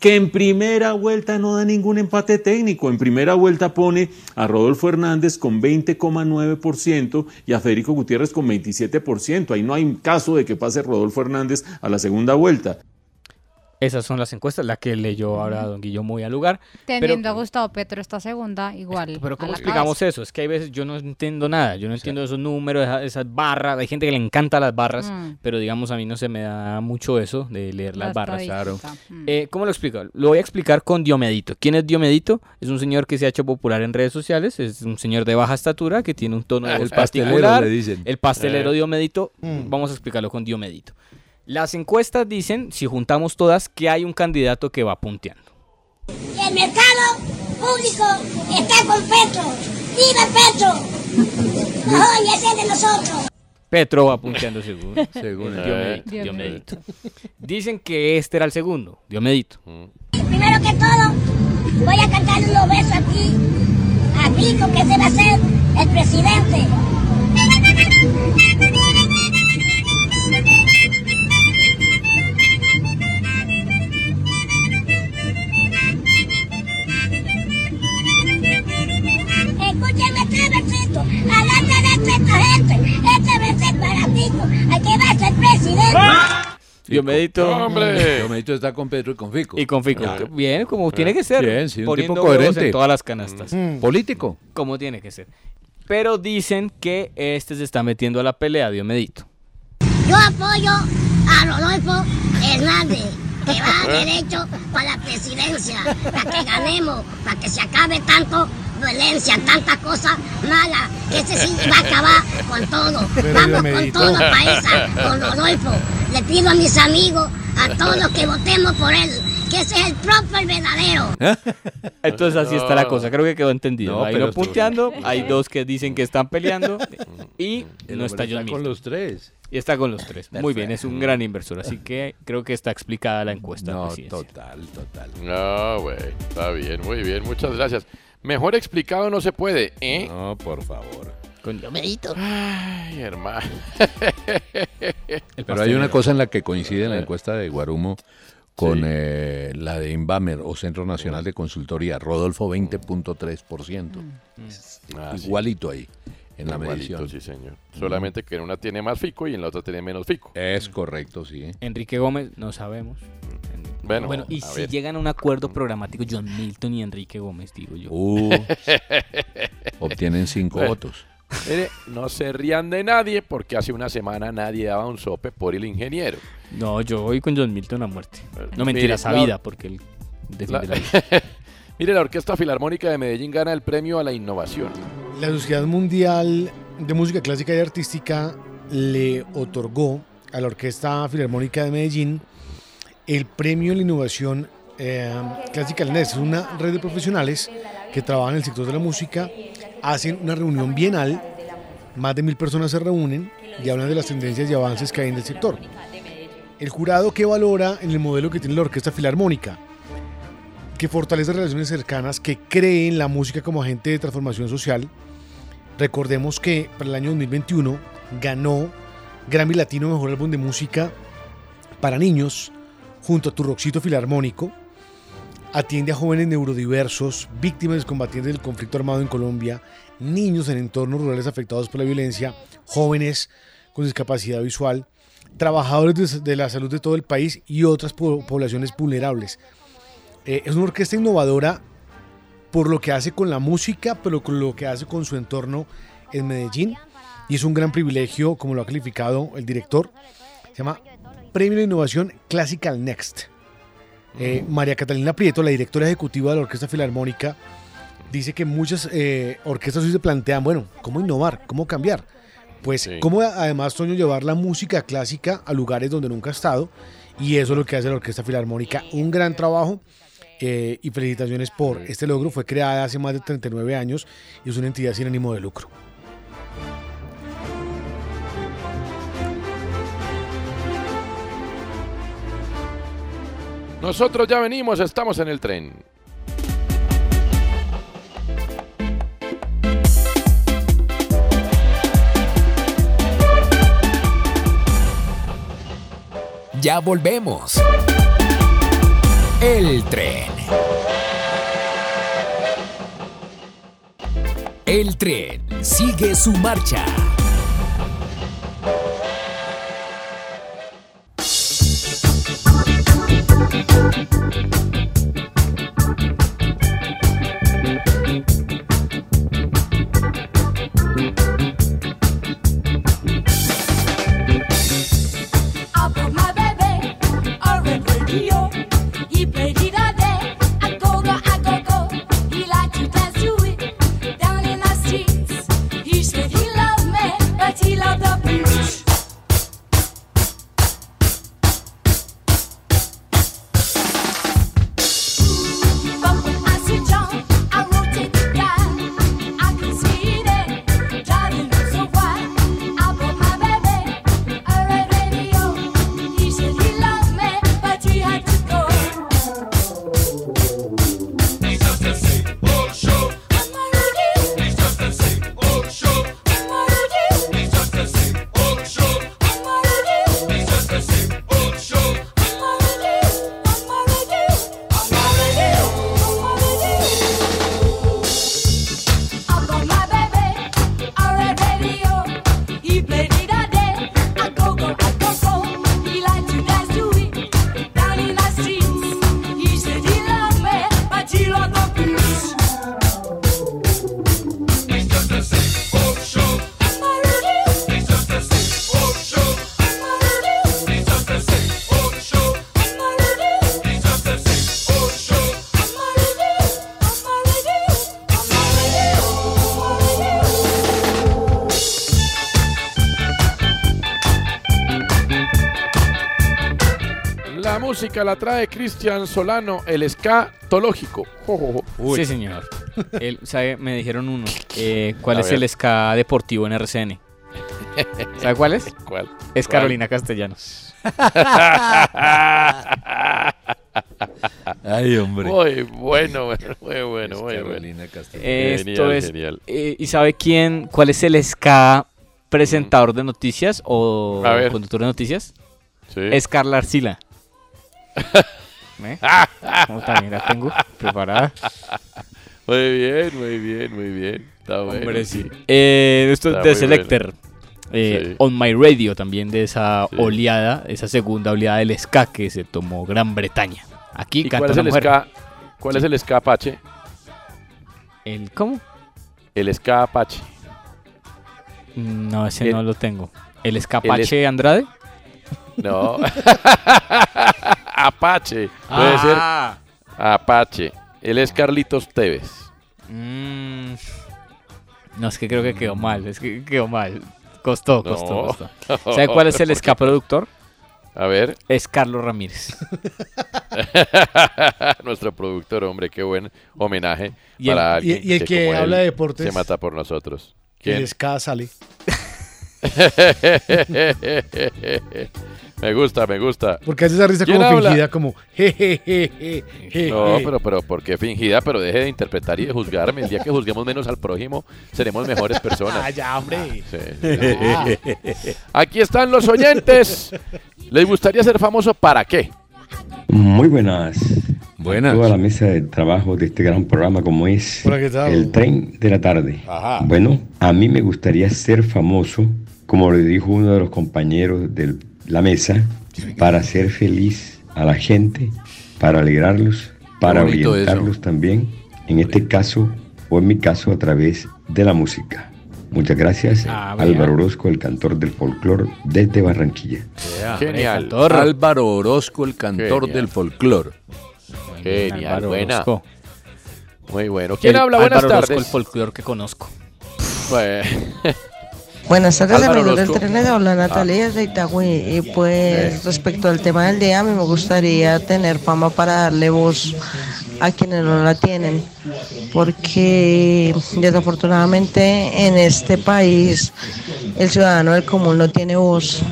que en primera vuelta no da ningún empate técnico. En primera vuelta pone a Rodolfo Hernández con 20,9% y a Federico Gutiérrez con 27%. Ahí no hay caso de que pase Rodolfo Hernández a la segunda vuelta.
Esas son las encuestas, la que leyó ahora don Guillermo muy al lugar.
Teniendo a Gustavo Petro esta segunda, igual.
Pero ¿cómo explicamos
cabeza.
eso? Es que hay veces yo no entiendo nada, yo no entiendo esos números, esa- esas barras, hay gente que le encanta las barras,
Mm.
pero digamos a mí no se me da mucho eso de leer
La
las barras.
estadística, mm.
Eh, ¿Cómo lo explico? Lo voy a explicar con Diomedito. ¿Quién es Diomedito? Es un señor que se ha hecho popular en redes sociales, es un señor de baja estatura que tiene un tono de
El
voz
pastelero,
particular.
le dicen.
El pastelero
Eh.
Diomedito,
Mm.
vamos a explicarlo con Diomedito. Las encuestas dicen, si juntamos todas, que hay un candidato que va punteando.
El mercado público está con Petro. ¡Viva Petro! ¡Oye, ese es de nosotros!
Petro va punteando según,
Según el-
Diomedito,
Eh.
Diomedito. Dicen que este era el segundo, Diomedito.
Primero que todo, voy a cantarle unos besos aquí a Pico, que se va a ser el presidente. Esta gente, este versito para Pico, hay que va a ser presidente.
Diomedito.
¡Hombre!
Diomedito está con Pedro y con Fico.
Y con Fico.
Claro.
Bien, como tiene que ser.
Bien, sí, un
poniendo
tipo coherente.
en todas las canastas.
Mm. Político.
Como tiene que ser. Pero dicen que este se está metiendo a la pelea, Diomedito.
Yo apoyo a Rodolfo Hernández, que va derecho para la presidencia, para que ganemos, para que se acabe tanto violencia, tanta cosa mala, que ese sí va a acabar con todo.
Pero
Vamos con todo para esa, con Rodolfo. Le pido a mis amigos, a todos los que votemos por él, que ese es el propio, el verdadero.
Entonces así está la cosa, creo que quedó entendido.
No,
Ahí
pero
no
esto-
punteando, hay dos que dicen que están peleando y
El
no está John
con
Milton.
los tres.
Y está con los tres. Muy bien, es un gran inversor, así que creo que está explicada la encuesta.
No, total, total.
No, güey. Está bien, muy bien. Muchas gracias. Mejor explicado no se puede, ¿eh?
No, por favor.
Con Diomedito.
Ay, hermano.
Pero hay una cosa en la que coincide en la encuesta de Guarumo con eh, la de Inbamer o Centro Nacional de Consultoría. Rodolfo 20.3%.
Ah, sí.
Igualito ahí, en la
Igualito,
medición.
sí, señor. Solamente que en una tiene más fico y en la otra tiene menos fico.
Es correcto, sí.
Enrique Gómez, no sabemos.
Bueno,
y
a
si
ver.
llegan a un acuerdo programático, John Milton y Enrique Gómez, digo yo.
Uh, obtienen cinco
Bueno.
votos.
Mire, no se rían de nadie porque hace una semana nadie daba un sope por el ingeniero.
No, yo voy con John Milton a muerte. No mentiras, a
la-
vida, porque él defiende la,
La-
vida.
Mire, la Orquesta Filarmónica de Medellín gana el premio a la innovación.
La Sociedad Mundial de Música Clásica y Artística le otorgó a la Orquesta Filarmónica de Medellín el premio a la innovación eh, clásica NES. Es una red de profesionales que trabajan en el sector de la música, hacen una reunión bienal, más de mil personas se reúnen y hablan de las tendencias y avances que hay en el sector. El jurado que valora en el modelo que tiene la Orquesta Filarmónica, que fortalece relaciones cercanas, que cree en la música como agente de transformación social. Recordemos que para el año 2021 ganó Grammy Latino Mejor Álbum de Música para Niños junto a Turroxito Filarmónico. Atiende a jóvenes neurodiversos, víctimas combatientes del conflicto armado en Colombia, niños en entornos rurales afectados por la violencia, jóvenes con discapacidad visual, trabajadores de, la salud de todo el país y otras po- poblaciones vulnerables. Eh, es una orquesta innovadora por lo que hace con la música, pero con lo que hace con su entorno en Medellín. Y es un gran privilegio, como lo ha calificado el director. Se llama Premio de Innovación Classical Next. Eh, María Catalina Prieto, la directora ejecutiva de la Orquesta Filarmónica, dice que muchas eh, orquestas hoy se plantean, bueno, ¿cómo innovar? ¿Cómo cambiar? Pues, ¿cómo además, Toño, llevar la música clásica a lugares donde nunca ha estado? Y eso es lo que hace la Orquesta Filarmónica. Un gran trabajo eh, y felicitaciones por este logro. Fue creada hace más de 39 años y es una entidad sin ánimo de lucro.
Nosotros ya venimos, estamos en el tren.
Ya volvemos. El tren. El tren sigue su marcha.
Música la trae Cristian Solano, el ska tológico. Jo, jo.
Sí, señor. ¿sabe? Me dijeron uno. Eh, ¿Cuál
A
es
ver.
el ska deportivo en RCN? ¿Sabe cuál es?
¿Cuál?
Es
¿Cuál?
Carolina Castellanos.
Ay, hombre.
Muy bueno, bueno, muy bueno, muy bueno.
Carolina Castellanos.
Esto
Genial,
es.
genial.
eh, ¿Y sabe quién? ¿Cuál es el ska presentador de noticias o conductor de noticias?
Sí.
Es Carla Arcila. ¿Ve? Como también la tengo preparada.
Muy bien, muy bien, muy bien. Está bueno.
Hombre, sí. Eh, esto
Está
es de Selector.
bueno.
Eh,
Sí.
On My Radio también de esa
Sí.
oleada, esa segunda oleada del ska que se tomó Gran Bretaña. Aquí
¿Y
canta
cuál es el
mujer.
ska? ¿Cuál es el ska Apache?
¿El cómo?
El ska Apache.
No, ese
El-
no lo tengo. ¿El
el
escapache Andrade?
No. Apache. Puede
Ah.
ser Apache. Él es Carlitos Tevez.
Mm, no, es que creo que quedó mal. Es que quedó mal. Costó, costó,
No.
costó. ¿Sabe cuál es el
¿Por
ska productor?
A ver.
Es Carlos Ramírez.
Nuestro productor, hombre, qué buen homenaje
Y el-
para
y-
alguien
y el que
como
habla
él
de deportes.
se mata por nosotros.
Que
¿Quién?
el ska sale.
Me gusta, me gusta.
Porque hace esa risa
¿Quién
como
habla?
fingida, como jejeje.
No, pero, pero ¿por qué fingida? Pero deje de interpretar y de juzgarme. El día que juzguemos menos al prójimo, seremos mejores personas.
Ah, ya, hombre.
Sí, sí, sí. Aquí están los oyentes. ¿Les gustaría ser famoso para qué?
Muy buenas.
Buenas.
Toda la mesa de trabajo de este gran programa como es
Hola, ¿qué tal?
el tren de la tarde.
Ajá.
Bueno, a mí me gustaría ser famoso, como le dijo uno de los compañeros de la mesa, para hacer feliz a la gente, para alegrarlos, para orientarlos también, en este caso o en mi caso a través de la música. Muchas gracias,
Ah.
Álvaro Orozco, el cantor del folclore desde Barranquilla.
Genial.
cantor.
Álvaro Orozco, el cantor
Genial.
del folclore.
Genial,
Álvaro
buena.
Orozco.
Muy bueno. ¿Quién
El
habla? Buenas
Álvaro Orozco,
tardes.
el folclore que conozco.
Buenas tardes, amigos del tren. Les habla Natalia de Itagüí. Y pues, respecto al tema del día, a mí me gustaría tener fama para darle voz a quienes no la tienen. Porque desafortunadamente en este país el ciudadano del común no tiene voz.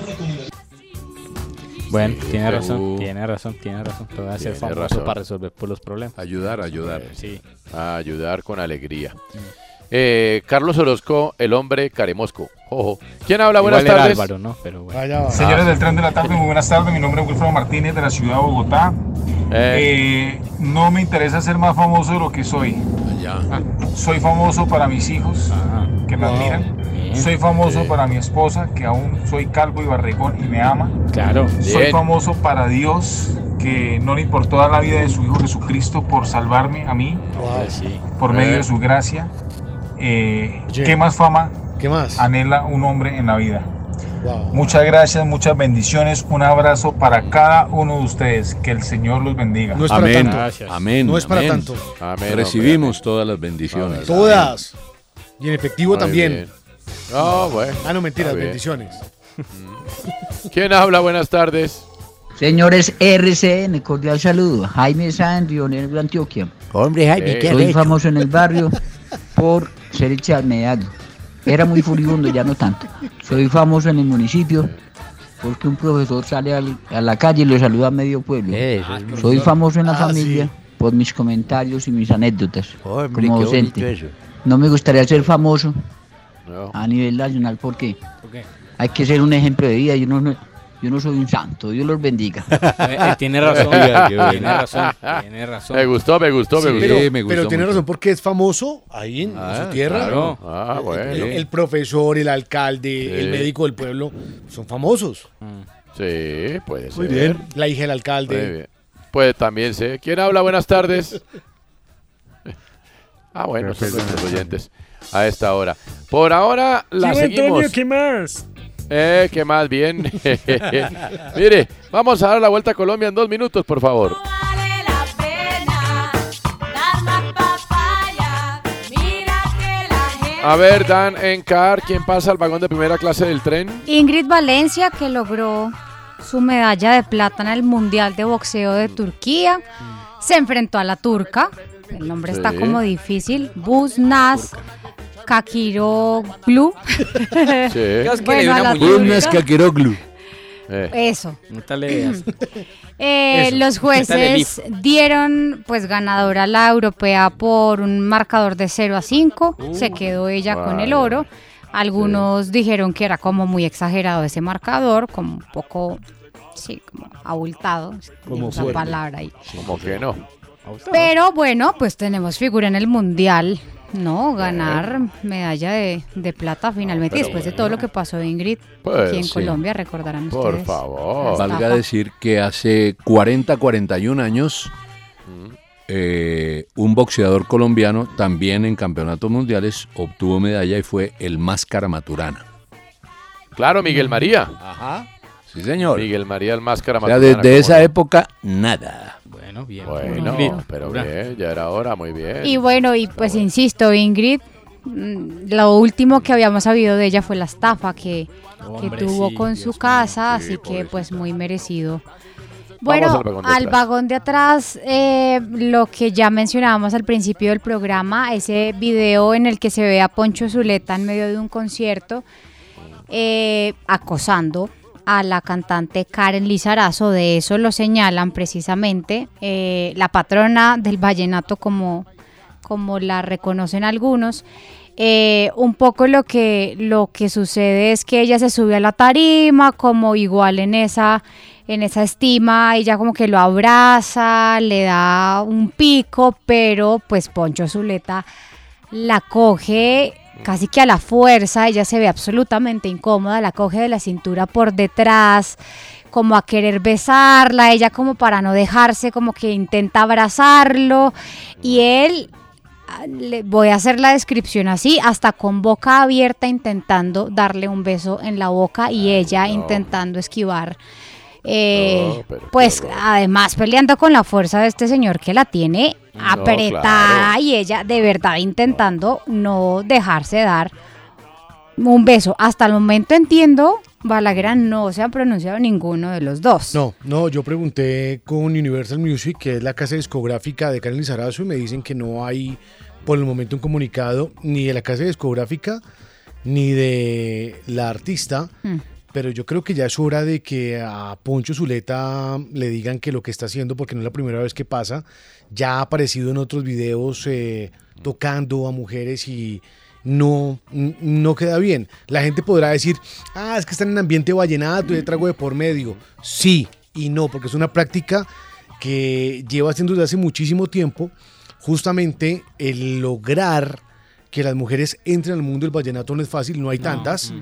Bueno, tiene
Uh.
razón, tiene razón, tiene razón. Te voy a hacer famoso
razón.
para resolver por los problemas.
Ayudar, ayudar.
Sí.
a ayudar con alegría. Eh, Carlos Orozco, el hombre caremosco. Ojo. ¿Quién habla? Buenas
Igual
tardes.
Álvaro, ¿no? Pero bueno.
Allá va.
Señores del tren de la tarde, muy buenas tardes. Mi nombre es Wilfredo Martínez de la ciudad de Bogotá.
Eh.
Eh, no me interesa ser más famoso de lo que soy.
Allá.
Soy famoso para mis hijos, que me
Wow.
admiran.
Bien.
Soy famoso para mi esposa, que aún soy calvo y barrigón y me ama.
Claro.
Soy
Bien.
famoso para Dios, que no le importó dar la vida de su Hijo Jesucristo por salvarme a mí, por
Eh.
medio de su gracia. Eh,
Oye.
¿Qué más fama
¿Qué más?
anhela un hombre en la vida?
Wow.
Muchas gracias, muchas bendiciones. Un abrazo para cada uno de ustedes. Que el Señor los bendiga.
No es para
Amén.
tanto.
Gracias.
Amén.
No es para
amén.
tanto.
Amén,
Recibimos todas las bendiciones.
Todas. Y en efectivo.
Muy
también.
bien. No, bueno.
Ah, no, mentiras, bendiciones.
¿Quién habla? Buenas tardes.
Señores RCN, cordial saludo. Jaime Sáenz, Río Negro, Antioquia.
Hombre, Jaime, ¿qué
Soy
hecho?
famoso en el barrio por ser echarmeado. Era muy furibundo, ya no tanto. Soy famoso en el municipio porque un profesor sale al- a la calle y lo saluda a medio pueblo.
Muy
Soy famoso en la
Ah,
familia
sí.
por mis comentarios y mis anécdotas
Hombre,
como docente. No me gustaría ser famoso
No.
a nivel nacional porque
¿Por qué?
hay que ser un ejemplo de vida. Yo no, no- yo no soy un santo, Dios los bendiga.
Eh, eh, tiene razón, tiene razón, tiene razón.
Me gustó, me gustó, me
Sí,
gustó.
pero,
me gustó
pero tiene
mucho.
razón porque es famoso ahí en, en
Ah,
su tierra.
claro.
Ah, bueno.
El, el profesor, el alcalde, el
Sí.
médico del pueblo son famosos.
Sí, puede ser.
Muy bien. La hija del
Muy
alcalde.
bien. Puede también ser. ¿Quién habla? Buenas tardes. Ah, bueno, son nuestros oyentes a esta hora. Por ahora la seguimos.
¿qué más?
Eh, ¿qué más? Bien. Mire, vamos a dar la vuelta a Colombia en dos minutos, por favor. A ver, Dan Encar, ¿quién pasa al vagón de primera clase del tren?
Ingrid Valencia, que logró su medalla de plata en el Mundial de Boxeo de Turquía. Se enfrentó a la turca. El nombre está como difícil. Buznaz Kakiroglu. bueno, a la turca.
Kakiroglu.
Eso.
No te leas.
Eh,
Eso.
los jueces dieron pues ganadora a la europea por un marcador de 0 a 5. Se quedó ella con el oro. Algunos dijeron que era como muy exagerado ese marcador, como un poco, sí, como abultado,
Como
palabra ahí.
Como que no.
Pero bueno, pues tenemos figura en el mundial, ¿no? Ganar medalla de, de plata finalmente, después de todo lo que pasó Ingrid
Pues,
aquí en
sí.
Colombia, recordarán
Por
ustedes.
favor.
La
Valga decir que hace 40, 41 años, eh, un boxeador colombiano, también en campeonatos mundiales, obtuvo medalla y fue el Máscara Maturana.
Claro, Miguel María.
Ajá. Sí, señor.
Miguel María el Máscara
O sea,
Maturana,
desde
¿cómo
esa
no?
época, nada.
Bueno, bien.
Bueno, pero bien, ya era hora, muy bien.
Y bueno, y pues insisto, Ingrid, mm, lo último que habíamos sabido de ella fue la estafa que, que
Hombre,
tuvo
sí,
con su casa, así que pues muy merecido. Bueno,
al vagón de atrás.
vagón de atrás, eh, lo que ya mencionábamos al principio del programa, ese video en el que se ve a Poncho Zuleta en medio de un concierto eh, acosando a la cantante Karen Lizarazo, de eso lo señalan precisamente eh, la patrona del vallenato como, como la reconocen algunos. Eh, un poco lo que, lo que sucede es que ella se sube a la tarima como igual en esa, en esa estima, ella como que lo abraza, le da un pico, pero pues Poncho Zuleta la coge casi que a la fuerza, ella se ve absolutamente incómoda, la coge de la cintura por detrás, como a querer besarla, ella como para no dejarse, como que intenta abrazarlo y él, ah, le voy a hacer la descripción así, hasta con boca abierta intentando darle un beso en la boca y ella intentando esquivar. Eh,
No, pero qué
pues además peleando con la fuerza de este señor que la tiene
No,
apretada
claro.
y ella de verdad intentando no dejarse dar un beso. Hasta el momento entiendo, Balaguer no se ha pronunciado ninguno de los dos.
No, no, yo pregunté con Universal Music, que es la casa discográfica de Karen Lizarazo, y me dicen que no hay por el momento un comunicado ni de la casa discográfica ni de la artista.
Mm.
Pero yo creo que ya es hora de que a Poncho Zuleta le digan que lo que está haciendo, porque no es la primera vez que pasa, ya ha aparecido en otros videos eh, tocando a mujeres y no, no queda bien. La gente podrá decir, ah, es que están en ambiente vallenato y trago de por medio. Sí y no, porque es una práctica que lleva haciendo desde hace muchísimo tiempo, justamente el lograr que las mujeres entren al mundo del vallenato no es fácil, no hay tantas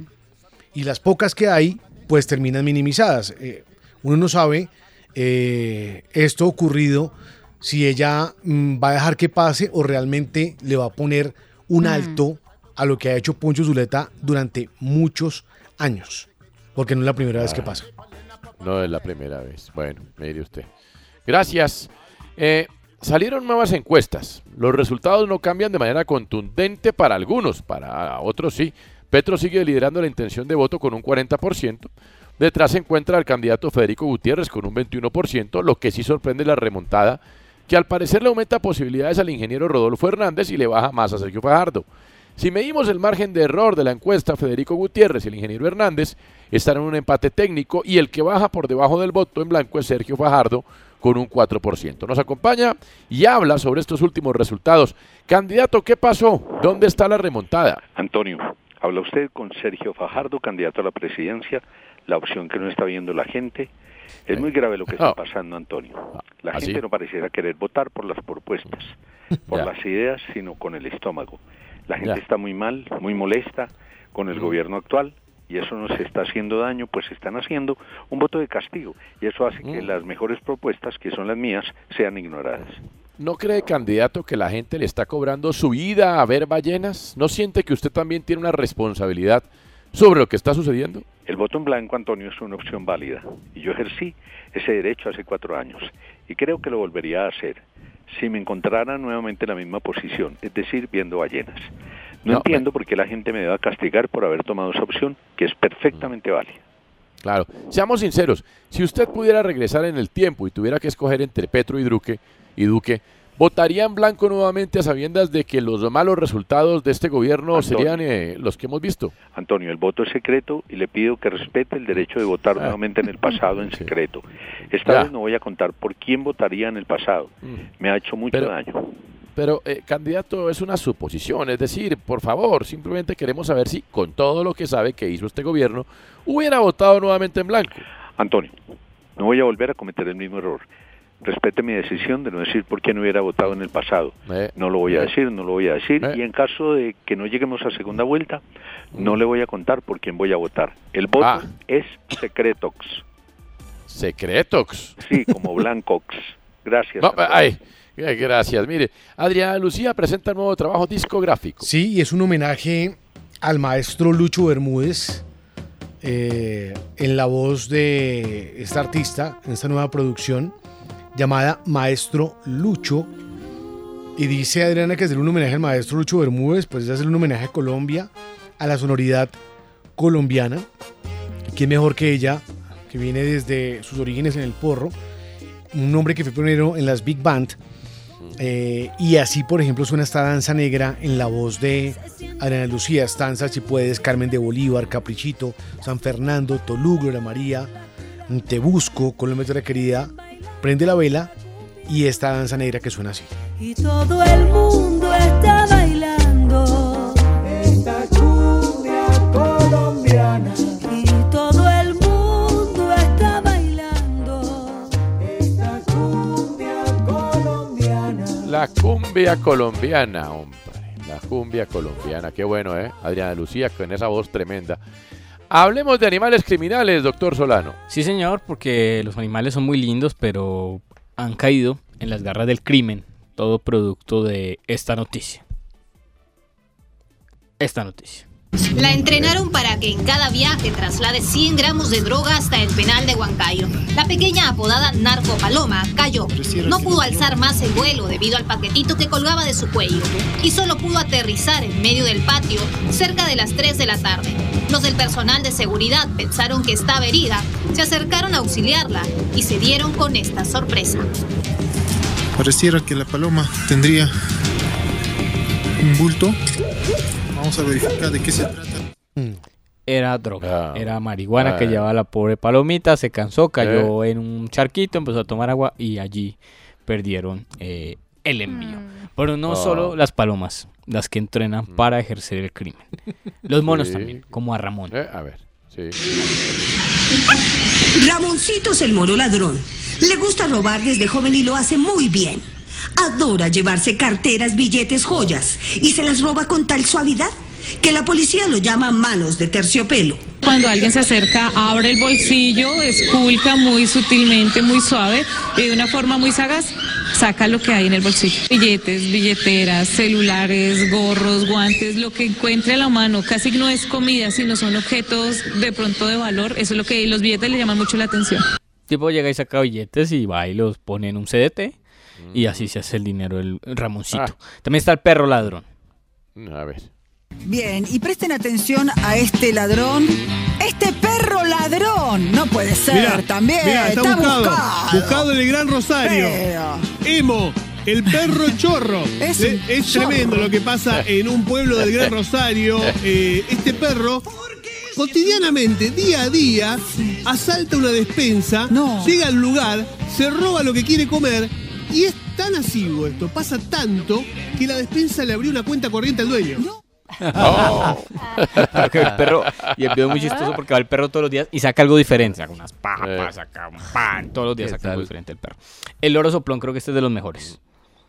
y las pocas que hay, pues terminan minimizadas. Eh, uno no sabe eh, esto ocurrido si ella mm, va a dejar que pase o realmente le va a poner un
Mm.
alto a lo que ha hecho Poncho Zuleta durante muchos años. Porque no es la primera vez que pasa.
No es la primera vez. Bueno, mire usted. Gracias. Eh, salieron nuevas encuestas. Los resultados no cambian de manera contundente para algunos, para otros sí. Petro sigue liderando la intención de voto con un 40%. Detrás se encuentra el candidato Federico Gutiérrez con un 21%, lo que sí sorprende la remontada, que al parecer le aumenta posibilidades al ingeniero Rodolfo Hernández y le baja más a Sergio Fajardo. Si medimos el margen de error de la encuesta, Federico Gutiérrez y el ingeniero Hernández están en un empate técnico y el que baja por debajo del voto en blanco es Sergio Fajardo con un 4%. Nos acompaña y habla sobre estos últimos resultados. Candidato, ¿qué pasó? ¿Dónde está la remontada?
Antonio, habla usted con Sergio Fajardo, candidato a la presidencia, la opción que no está viendo la gente. Es muy grave lo que está pasando, Antonio. La
¿Ah,
gente no pareciera querer votar por las propuestas, por las ideas, sino con el estómago. La gente está muy mal, muy molesta con el
Mm.
gobierno actual y eso nos está haciendo daño, pues están haciendo un voto de castigo y eso hace que
Mm.
las mejores propuestas, que son las mías, sean ignoradas.
¿No cree, candidato, que la gente le está cobrando su ida a ver ballenas? ¿No siente que usted también tiene una responsabilidad sobre lo que está sucediendo?
El voto en blanco, Antonio, es una opción válida y yo ejercí ese derecho hace cuatro años y creo que lo volvería a hacer si me encontrara nuevamente en la misma posición, es decir, viendo ballenas. No,
No,
entiendo por qué la gente me deba castigar por haber tomado esa opción, que es perfectamente válida.
Claro. Seamos sinceros, si usted pudiera regresar en el tiempo y tuviera que escoger entre Petro y Duque, y Duque, ¿votaría en blanco nuevamente a sabiendas de que los malos resultados de este gobierno
Antonio.
serían eh, los que hemos visto?
Antonio, el voto es secreto y le pido que respete el derecho de votar nuevamente en el pasado en secreto. Esta
Ah. Ya.
vez no voy a contar por quién votaría en el pasado. Me ha hecho mucho
Pero-
daño.
Pero, eh, candidato, es una suposición. Es decir, por favor, simplemente queremos saber si, con todo lo que sabe que hizo este gobierno, hubiera votado nuevamente en blanco.
Antonio, no voy a volver a cometer el mismo error. Respete mi decisión de no decir por quién hubiera votado en el pasado. No lo voy a
eh.
decir, no lo voy a decir. Y en caso de que no lleguemos a segunda vuelta, no le voy a contar por quién voy a votar. El voto
Ah.
es secretox.
Secretox.
Sí, como Blancox. Gracias.
No, ay, eh, gracias. Mire, Adriana Lucía presenta el nuevo trabajo discográfico.
Sí, y es un homenaje al maestro Lucho Bermúdez eh, en la voz de esta artista, en esta nueva producción llamada Maestro Lucho. Y dice Adriana que hacer un homenaje al maestro Lucho Bermúdez, pues es hacer un homenaje a Colombia, a la sonoridad colombiana. Quién mejor que ella, que viene desde sus orígenes en el porro, un hombre que fue pionero en las big band. Eh, y así, por ejemplo, suena esta danza negra en la voz de Adriana Lucía Estanza, si puedes, Carmen de Bolívar, Caprichito, San Fernando, Tolú, Gloria María, Te Busco, Colombia Tierra Querida, Prende la Vela y esta danza negra que suena así.
Y todo el mundo está bailando esta cumbia colombiana. Y todo el mundo está bailando esta cumbia colombiana.
La cumbia colombiana, hombre. La cumbia colombiana. Qué bueno, ¿eh? Adriana Lucía con esa voz tremenda. Hablemos de animales criminales, doctor Solano.
Sí, señor, porque los animales son muy lindos, pero han caído en las garras del crimen, todo producto de esta noticia. Esta noticia.
La entrenaron para que en cada viaje traslade 100 gramos de droga hasta el penal de Huancayo. La pequeña apodada Narco Paloma cayó. No pudo alzar más el vuelo debido al paquetito que colgaba de su cuello y solo pudo aterrizar en medio del patio cerca de las 3 de la tarde. Los del personal de seguridad pensaron que estaba herida, se acercaron a auxiliarla y se dieron con esta sorpresa.
Pareciera que la paloma tendría un bulto. Vamos a verificar de qué se trata.
Era droga, era marihuana
Ah.
que llevaba la pobre palomita, se cansó, cayó en un charquito, empezó a tomar agua y allí perdieron eh, el envío. Pero no
Ah.
solo las palomas, las que entrenan para ejercer el crimen. Los monos
Sí.
también, como a Ramón.
Eh, a ver, sí.
Ramoncito es el mono ladrón. Le gusta robar desde joven y lo hace muy bien. Adora llevarse carteras, billetes, joyas y se las roba con tal suavidad que la policía lo llama manos de terciopelo.
Cuando alguien se acerca, abre el bolsillo, esculca muy sutilmente, muy suave y de una forma muy sagaz, saca lo que hay en el bolsillo. Billetes, billeteras, celulares, gorros, guantes, lo que encuentre a la mano. Casi no es comida, sino son objetos de pronto de valor. Eso es lo que los billetes le llaman mucho la atención.
Tipo llega y saca billetes y va y los pone en un CDT y así se hace el dinero el Ramoncito. También está el perro ladrón.
A ver.
Bien, y presten atención a este ladrón. Este perro ladrón. No puede ser
Mirá,
también.
mirá, está, buscado, buscado. en el Gran Rosario.
Pero-
Emo, el perro chorro.
Es
Le- es
chorro.
tremendo lo que pasa en un pueblo del Gran Rosario. Eh, este perro cotidianamente, día a día, asalta una despensa, llega al lugar, se roba lo que quiere comer y es tan asiduo esto, pasa tanto que la despensa le abrió una cuenta corriente al dueño.
Oh.
Que el perro, y el video es muy chistoso porque va el perro todos los días y saca algo diferente. Saca unas papas, saca un pan, todos los días saca algo diferente el perro. El loro soplón creo que este es de los mejores.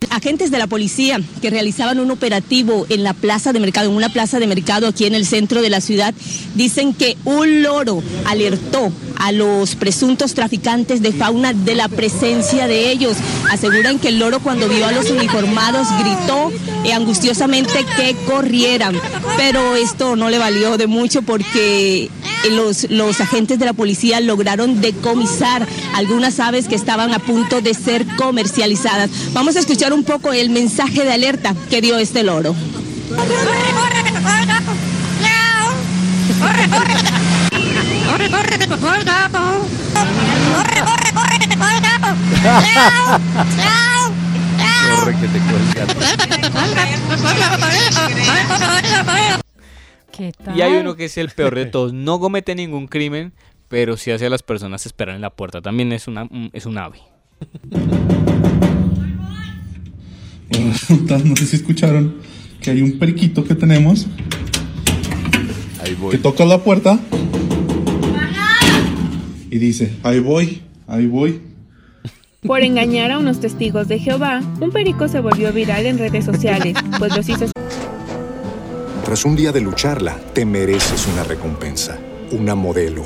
Agentes de la policía que realizaban un operativo en la plaza de mercado, en una plaza de mercado aquí en el centro de la ciudad, dicen que un loro alertó a los presuntos traficantes de fauna de la presencia de ellos. Aseguran que el loro cuando vio a los uniformados gritó angustiosamente que corrieran, pero esto no le valió de mucho porque los, los agentes de la policía lograron decomisar algunas aves que estaban a punto de ser comercializadas. Vamos a escuchar un poco el mensaje de alerta que dio este loro.
Y hay uno que es el peor de todos. No comete ningún crimen, pero sí hace a las personas esperar en la puerta. También es, una, un- es un ave.
Resulta, no sé si escucharon que hay un periquito que tenemos que toca la puerta y dice, ahí voy, ahí voy.
Por engañar a unos testigos de Jehová, un perico se volvió viral en redes sociales, pues los hizo
Tras un día de lucharla, te mereces una recompensa, una modelo,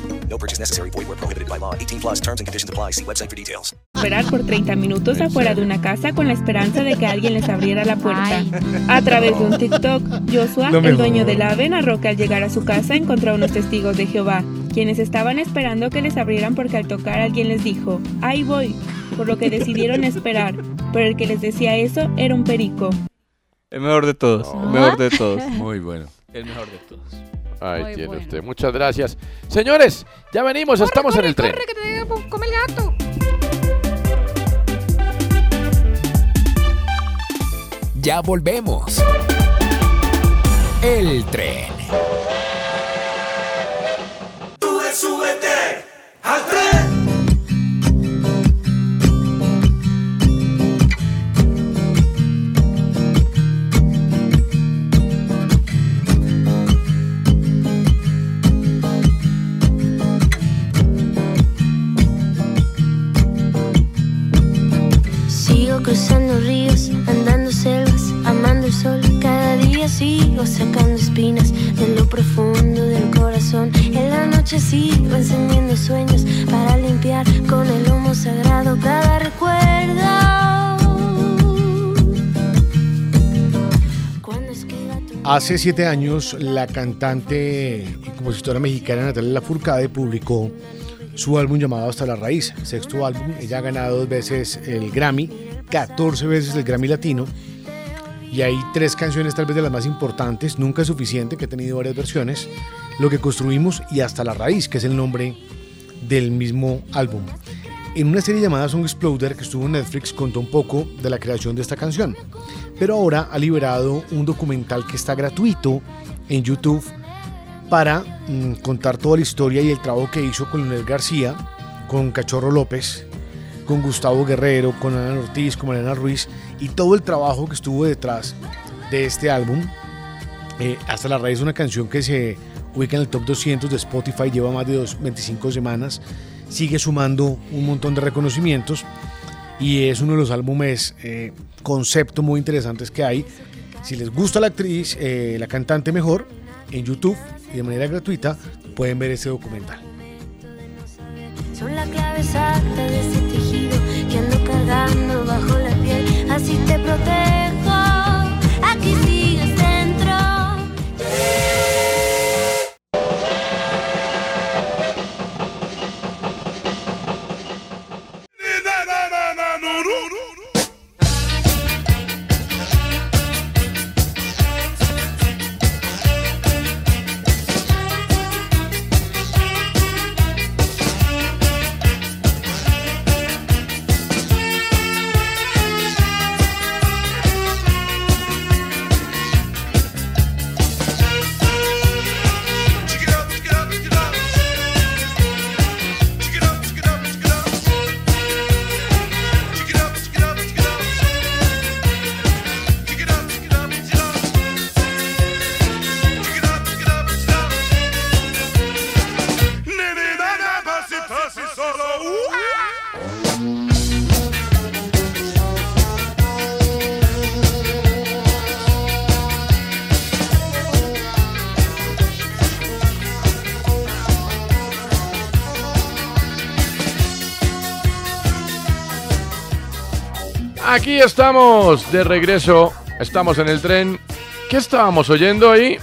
No purchase necessary. Void where prohibited by law. 18 plus terms and conditions apply. See website for details.
esperar por 30 minutos afuera de una casa con la esperanza de que alguien les abriera la puerta. A través de un TikTok, Joshua, el dueño del ave, narró que al llegar a su casa encontró a unos testigos de Jehová, quienes estaban esperando que les abrieran porque al tocar alguien les dijo, ahí voy, por lo que decidieron esperar, pero el que les decía eso era un perico.
El mejor de todos. El mejor de todos.
Muy bueno.
El mejor de todos.
Ahí
Muy
tiene
bueno.
usted. Muchas gracias. Señores, ya venimos, estamos en el tren.
que te come el gato.
Ya volvemos. El tren.
Sube, súbete al tren.
Sigo cruzando ríos, andando selvas, amando el sol. Cada día sigo sacando espinas de lo profundo del corazón. En la noche sigo encendiendo sueños para limpiar con el humo sagrado cada recuerdo.
Hace siete años, la cantante y compositora mexicana Natalia Lafourcade publicó su álbum llamado Hasta la Raíz, sexto álbum. Ella ha ganado dos veces el Grammy, 14 veces el Grammy Latino. Y hay tres canciones, tal vez de las más importantes, Nunca es suficiente, que ha tenido varias versiones, Lo que construimos y Hasta la Raíz, que es el nombre del mismo álbum. En una serie llamada Song Exploder que estuvo en Netflix contó un poco de la creación de esta canción. Pero ahora ha liberado un documental que está gratuito en YouTube para mm, contar toda la historia y el trabajo que hizo con Leonel García, con Cachorro López, con Gustavo Guerrero, con Ana Ortiz, con Mariana Ruiz y todo el trabajo que estuvo detrás de este álbum. Eh, hasta la raíz una canción que se ubica en el top 200 de Spotify, lleva más de dos- 25 semanas, sigue sumando un montón de reconocimientos y es uno de los álbumes eh, muy interesantes que hay. Si les gusta la actriz, eh, la cantante mejor, en YouTube y de manera gratuita pueden ver este documental.
Son la clave exacta de ese tejido que ando cargando bajo la piel. Así te protejo.
Estamos de regreso. Estamos en el tren. ¿Qué estábamos oyendo ahí?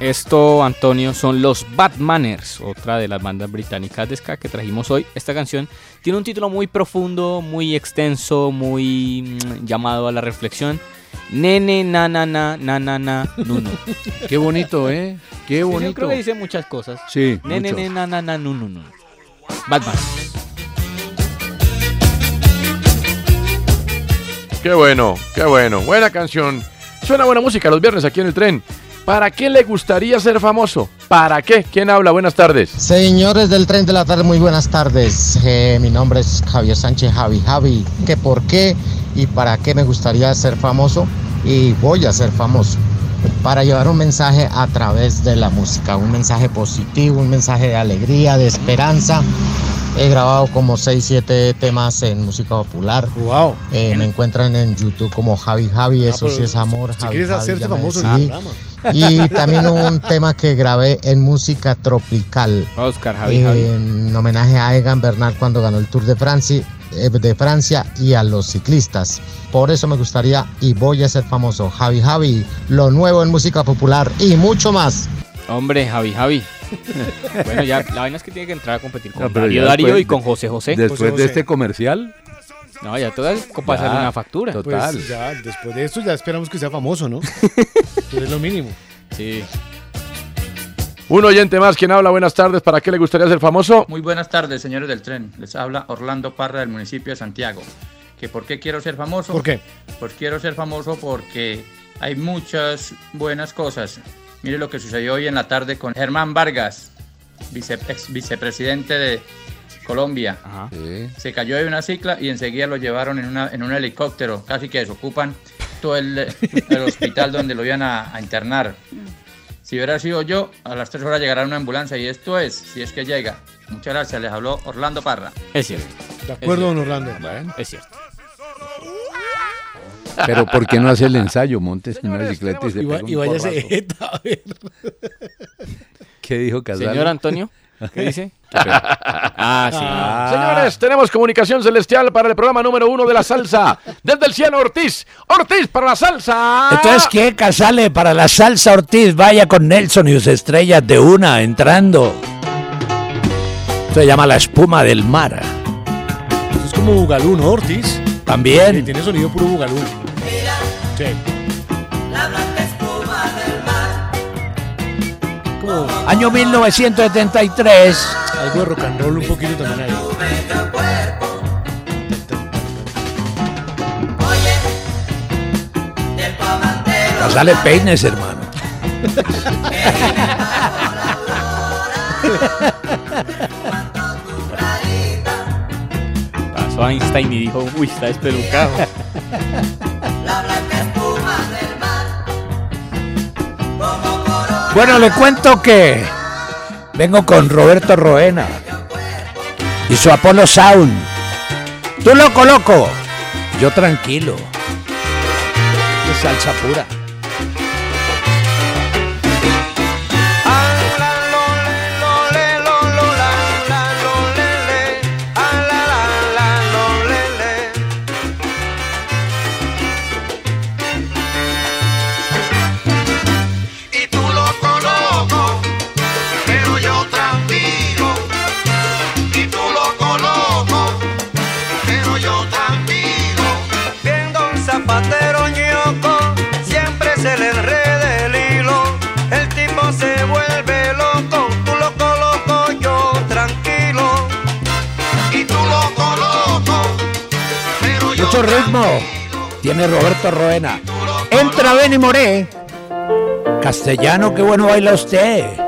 Esto, Antonio, son los Batmaners, otra de las bandas británicas de ska que trajimos hoy. Esta canción tiene un título muy profundo, muy extenso, muy mm, llamado a la reflexión. Nene, na, na, na, na, na, na, nuno.
Qué bonito, ¿eh? Qué
Sí, yo
bonito.
creo que dice muchas cosas.
Sí,
Nene,
mucho.
nene, na, na, na, nu, nu, nu. Batman.
Qué bueno, qué bueno. Buena canción. Suena buena música los viernes aquí en el tren. ¿Para qué le gustaría ser famoso? ¿Para qué? ¿Quién habla? Buenas tardes.
Señores del tren de la tarde, muy buenas tardes. Eh, mi nombre es Javier Sánchez Javi Javi. ¿Qué por qué y para qué me gustaría ser famoso? Y voy a ser famoso. Para llevar un mensaje a través de la música, un mensaje positivo, un mensaje de alegría, de esperanza. He grabado como 6, 7 temas en música popular.
Wow.
me encuentran en YouTube como Javi Javi, eso
Ah, pero
sí es amor.
si
Javi,
quieres
Javi,
hacerte famoso en el programa.
Y también un tema que grabé en música tropical.
Oscar, Javi,
Eh,
Javi.
En homenaje a Egan Bernal cuando ganó el Tour de Francia, eh, de Francia y a los ciclistas. Por eso me gustaría y voy a ser famoso. Javi Javi, lo nuevo en música popular y mucho más.
Hombre, Javi, Javi. bueno, ya la vaina es que tiene que entrar a competir con
No,
Darío y con José José.
Después
José
de este comercial,
No, ya todas pasar
Ya,
una factura.
total.
Pues ya, después de esto ya esperamos que sea famoso, ¿no? Es lo mínimo.
Sí.
Un oyente más. ¿Quién habla? Buenas tardes. ¿Para qué le gustaría ser famoso?
Muy buenas tardes, señores del tren. Les habla Orlando Parra del municipio de Santiago. ¿Que ¿Por qué quiero ser famoso?
¿Por qué?
Pues quiero ser famoso porque hay muchas buenas cosas. Mire lo que sucedió hoy en la tarde con Germán Vargas, vice- ex vicepresidente de Colombia. Se cayó de una cicla y enseguida lo llevaron en, una- en un helicóptero. Casi que desocupan todo el, el hospital donde lo iban a, a internar. Si hubiera sido yo, a las tres horas llegará una ambulancia y esto es, si es que llega. Muchas gracias, les habló Orlando Parra.
Es cierto.
De acuerdo, don Orlando.
Es cierto.
pero ¿por qué no hace el ensayo? Montes en una bicicleta y se pega un
y váyase a ver.
¿Qué dijo Casal?
Señor Antonio, ¿qué dice? Qué pena. Ah, sí.
Señores, tenemos comunicación celestial para el programa número uno de la salsa. Desde el cielo, Ortiz. Ortiz para la salsa.
Entonces, ¿qué? Casale para la salsa Ortiz. Vaya con Nelson y sus estrellas de una entrando. Se llama La espuma del mar.
Eso es como Bugalú, ¿no, Ortiz?
También.
tiene sonido puro Bugalú. Sí.
Año 1973.
algo de rock and roll un poquito también ahí.
Casale peines, hermano.
Pasó Einstein y dijo, uy, está espelucado.
Bueno, le cuento que vengo con Roberto Roena y su Apollo Sound. Tú loco, loco. Yo tranquilo. Es salsa pura. Tiene Roberto Roena. Entra, ven y moré. Castellano, qué bueno baila usted.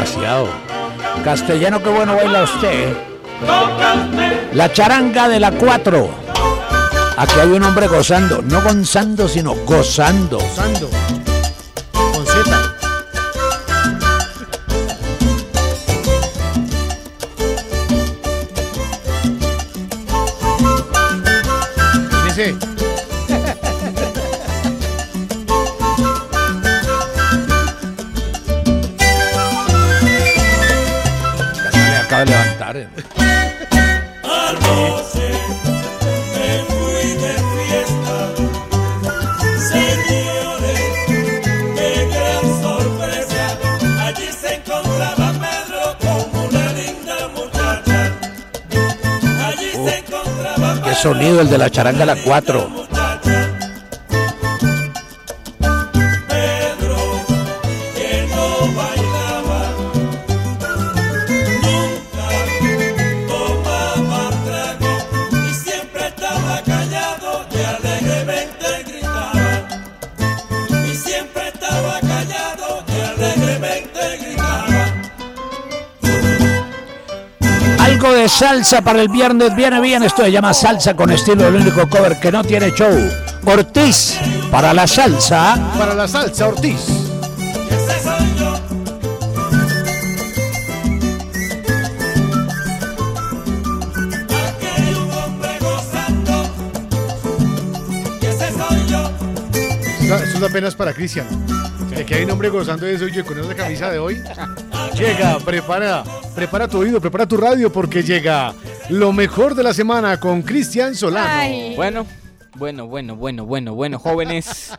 Demasiado. Castellano, qué bueno baila usted. La charanga de la 4. Aquí hay un hombre gozando. No gozando, sino gozando.
Gozando. Con.
El de la charanga de la 4. Salsa para el viernes viene bien. Esto se llama salsa con estilo, el único cover que no tiene show. Ortiz para la salsa.
Para la salsa, Ortiz.
Ese soy yo. Aquí hay un hombre gozando. Y ese soy yo.
Eso eso es apenas para Cristian. Que hay un hombre gozando de eso y yo con esa camisa de hoy. Llega, prepara, prepara tu oído, prepara tu radio porque llega lo mejor de la semana con Cristian Solano.
Bueno, bueno, bueno, bueno, bueno, bueno, jóvenes.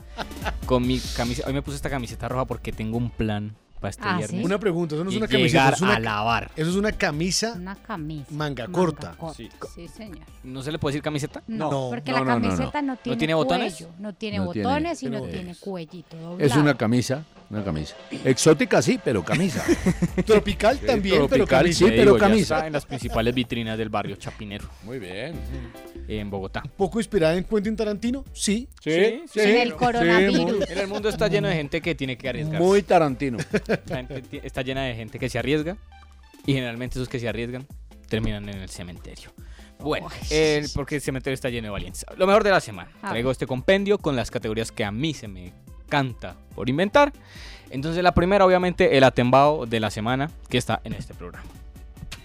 Con mi camisa, hoy me puse esta camiseta roja porque tengo un plan para
Ah.
Una pregunta, eso no es una camiseta,
llegar
eso es una,
a lavar.
Eso es una camisa
Una camisa.
manga corta.
Sí. señor.
¿No se le puede decir camiseta?
No, porque la camiseta no, tiene,
tiene botones?
cuello, no tiene
No tiene-
botones y no
tiene-
tiene cuellito doblado.
Es una camisa, una camisa. Exótica sí, pero camisa.
Tropical también, pero
tropical,
camisa.
sí, pero
digo, ya
camisa.
está en las principales vitrinas del barrio Chapinero.
Muy bien.
En Bogotá.
¿Poco inspirada en Quentin Tarantino? Sí.
Sí, sí.
En el
Sí,
coronavirus.
muy- el mundo está lleno de gente que tiene que arriesgarse.
Muy Tarantino.
La gente ti- está llena de gente que se arriesga y generalmente esos que se arriesgan terminan en el cementerio. Bueno, el, porque el cementerio está lleno de valientes. Lo mejor de la semana.
A
Traigo este compendio con las categorías que a mí se me canta por inventar. Entonces la primera, obviamente, el atembao de la semana que está en este programa.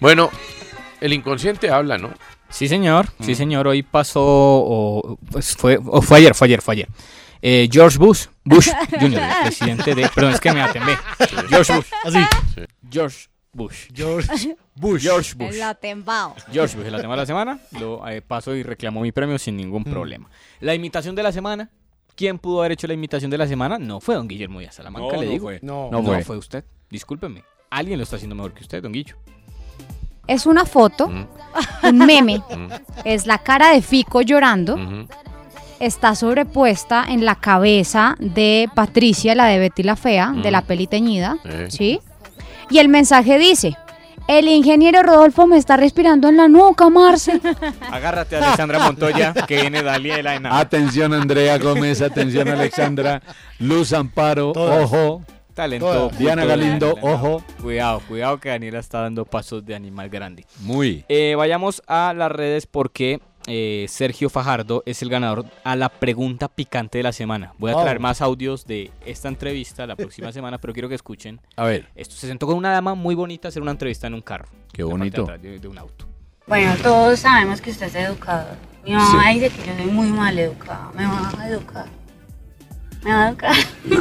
Bueno, el inconsciente habla, ¿no?
Sí, señor. Sí,
Mm.
señor. Hoy pasó, o, pues fue, o fue ayer, fue ayer, fue ayer. Eh, George Bush, Bush Jr., el presidente de... Perdón, es que me atembé. George Bush.
Así.
George Bush.
George Bush.
George Bush.
El atembao.
George Bush, el tema de la semana. Lo eh, paso y reclamó mi premio sin ningún problema. La imitación de la semana. ¿Quién pudo haber hecho la imitación de la semana? No fue don Guillermo Díaz Salamanca,
No,
le
no
digo.
fue.
No.
No,
No fue.
fue usted. Discúlpeme. Alguien lo está haciendo mejor que usted, don Guillo.
Es una foto,
Mm,
un meme.
mm,
Es la cara de Fico llorando. Está sobrepuesta en la cabeza de Patricia, la de Betty la Fea, de la peli teñida.
Sí.
¿Sí? Y el mensaje dice: El ingeniero Rodolfo me está respirando en la nuca, Marce.
Agárrate a Alexandra Montoya, que viene Daliela en
Atención Andrea Gómez, atención Alexandra, Luz Amparo,
Todas.
ojo.
Talento.
Diana Galindo, ojo.
Cuidado, cuidado que Daniela está dando pasos de animal grande.
Muy.
Eh, vayamos a las redes porque eh, Sergio Fajardo es el ganador a la pregunta picante de la semana. Voy a
Oh.
traer más audios de esta entrevista la próxima semana, pero quiero que escuchen.
A ver,
Esto se sentó con una dama muy bonita a hacer una entrevista en un carro.
Qué
de
bonito.
atrás De, de un auto.
Bueno, todos sabemos que usted es educado. Mi mamá
Sí.
dice que yo soy muy mal educada. ¿Me va a educar? ¿Me va a educar?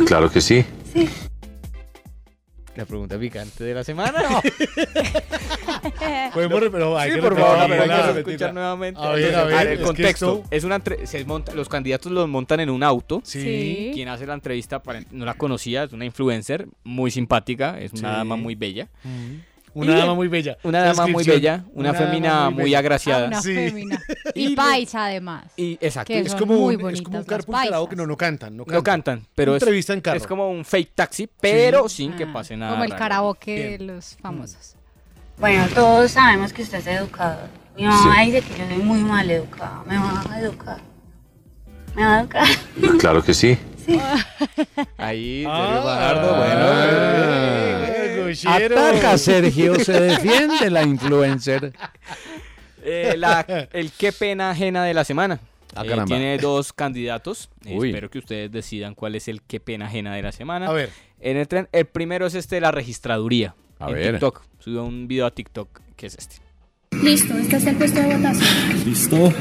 Claro que sí.
Sí.
La pregunta picante de la semana.
Podemos pero hay
Sí,
que
por favor, hay que escuchar nuevamente.
A ver, a
Entonces,
ver,
el
es
contexto
esto-
es una entre- se monta- los candidatos los montan en un auto.
Sí.
Quien hace la entrevista para- no la conocía, es una influencer muy simpática, es una
Sí.
dama muy bella.
Una dama muy bella.
Una dama muy bella, una,
Una
fémina muy, agraciada.
Ah, una
Sí.
fémina. Y paisa, además.
Y exacto.
Que
Es como,
muy
un, es
bonitas
como un carpool
paisas.
que no, no cantan. No cantan.
No cantan, pero es,
Entrevista en carro.
es como un fake taxi, pero sin que pase nada.
Como el karaoke de los famosos.
Bueno, todos sabemos que usted es educado. Mi mamá dice que yo soy muy mal educada. ¿Me va a educar? ¿Me va a educar?
Claro que sí.
Ahí, Sergio
Ah,
Fajardo, bueno.
eh, Ataca, Sergio, se defiende la influencer.
Eh, la- el qué pena ajena de la semana.
Ah,
Eh, tiene dos candidatos.
Uy.
espero que ustedes decidan cuál es el qué pena ajena de la semana.
A ver.
En el, tren- el primero es este de la registraduría.
A
en
ver.
TikTok. Subió un video a TikTok que es este.
Listo, este es el puesto de votación.
¿Listo?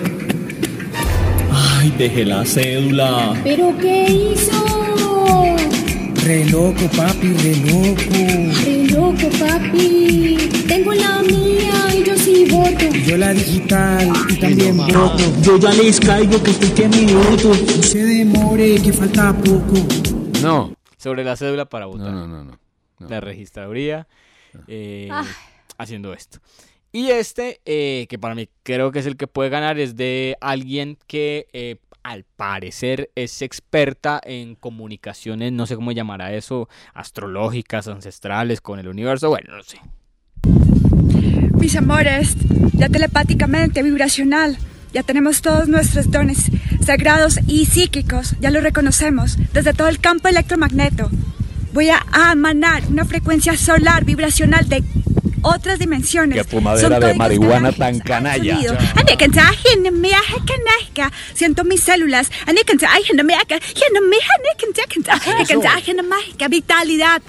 Ay, dejé la cédula.
¿Pero qué hizo?
Re loco, papi, re loco.
Re loco, papi. Tengo la mía y yo sí voto.
Yo la digital y también voto. Yo ya les caigo que estoy que me voto. No se demore, que falta poco.
No.
Sobre la cédula para votar.
No, no, no. no.
La registraduría eh,
Ah.
haciendo esto. Y este, eh, que para mí creo que es el que puede ganar, es de alguien que eh, al parecer es experta en comunicaciones, no sé cómo llamará eso, astrológicas, ancestrales, con el universo, bueno, no sé.
Mis amores, ya telepáticamente, vibracional, ya tenemos todos nuestros dones sagrados y psíquicos, ya lo reconocemos desde todo el campo electromagneto. Voy a emanar una frecuencia solar vibracional de otras dimensiones.
Qué fumadera
Son
de marihuana tan canalla.
Siento mis células. Vitalidad.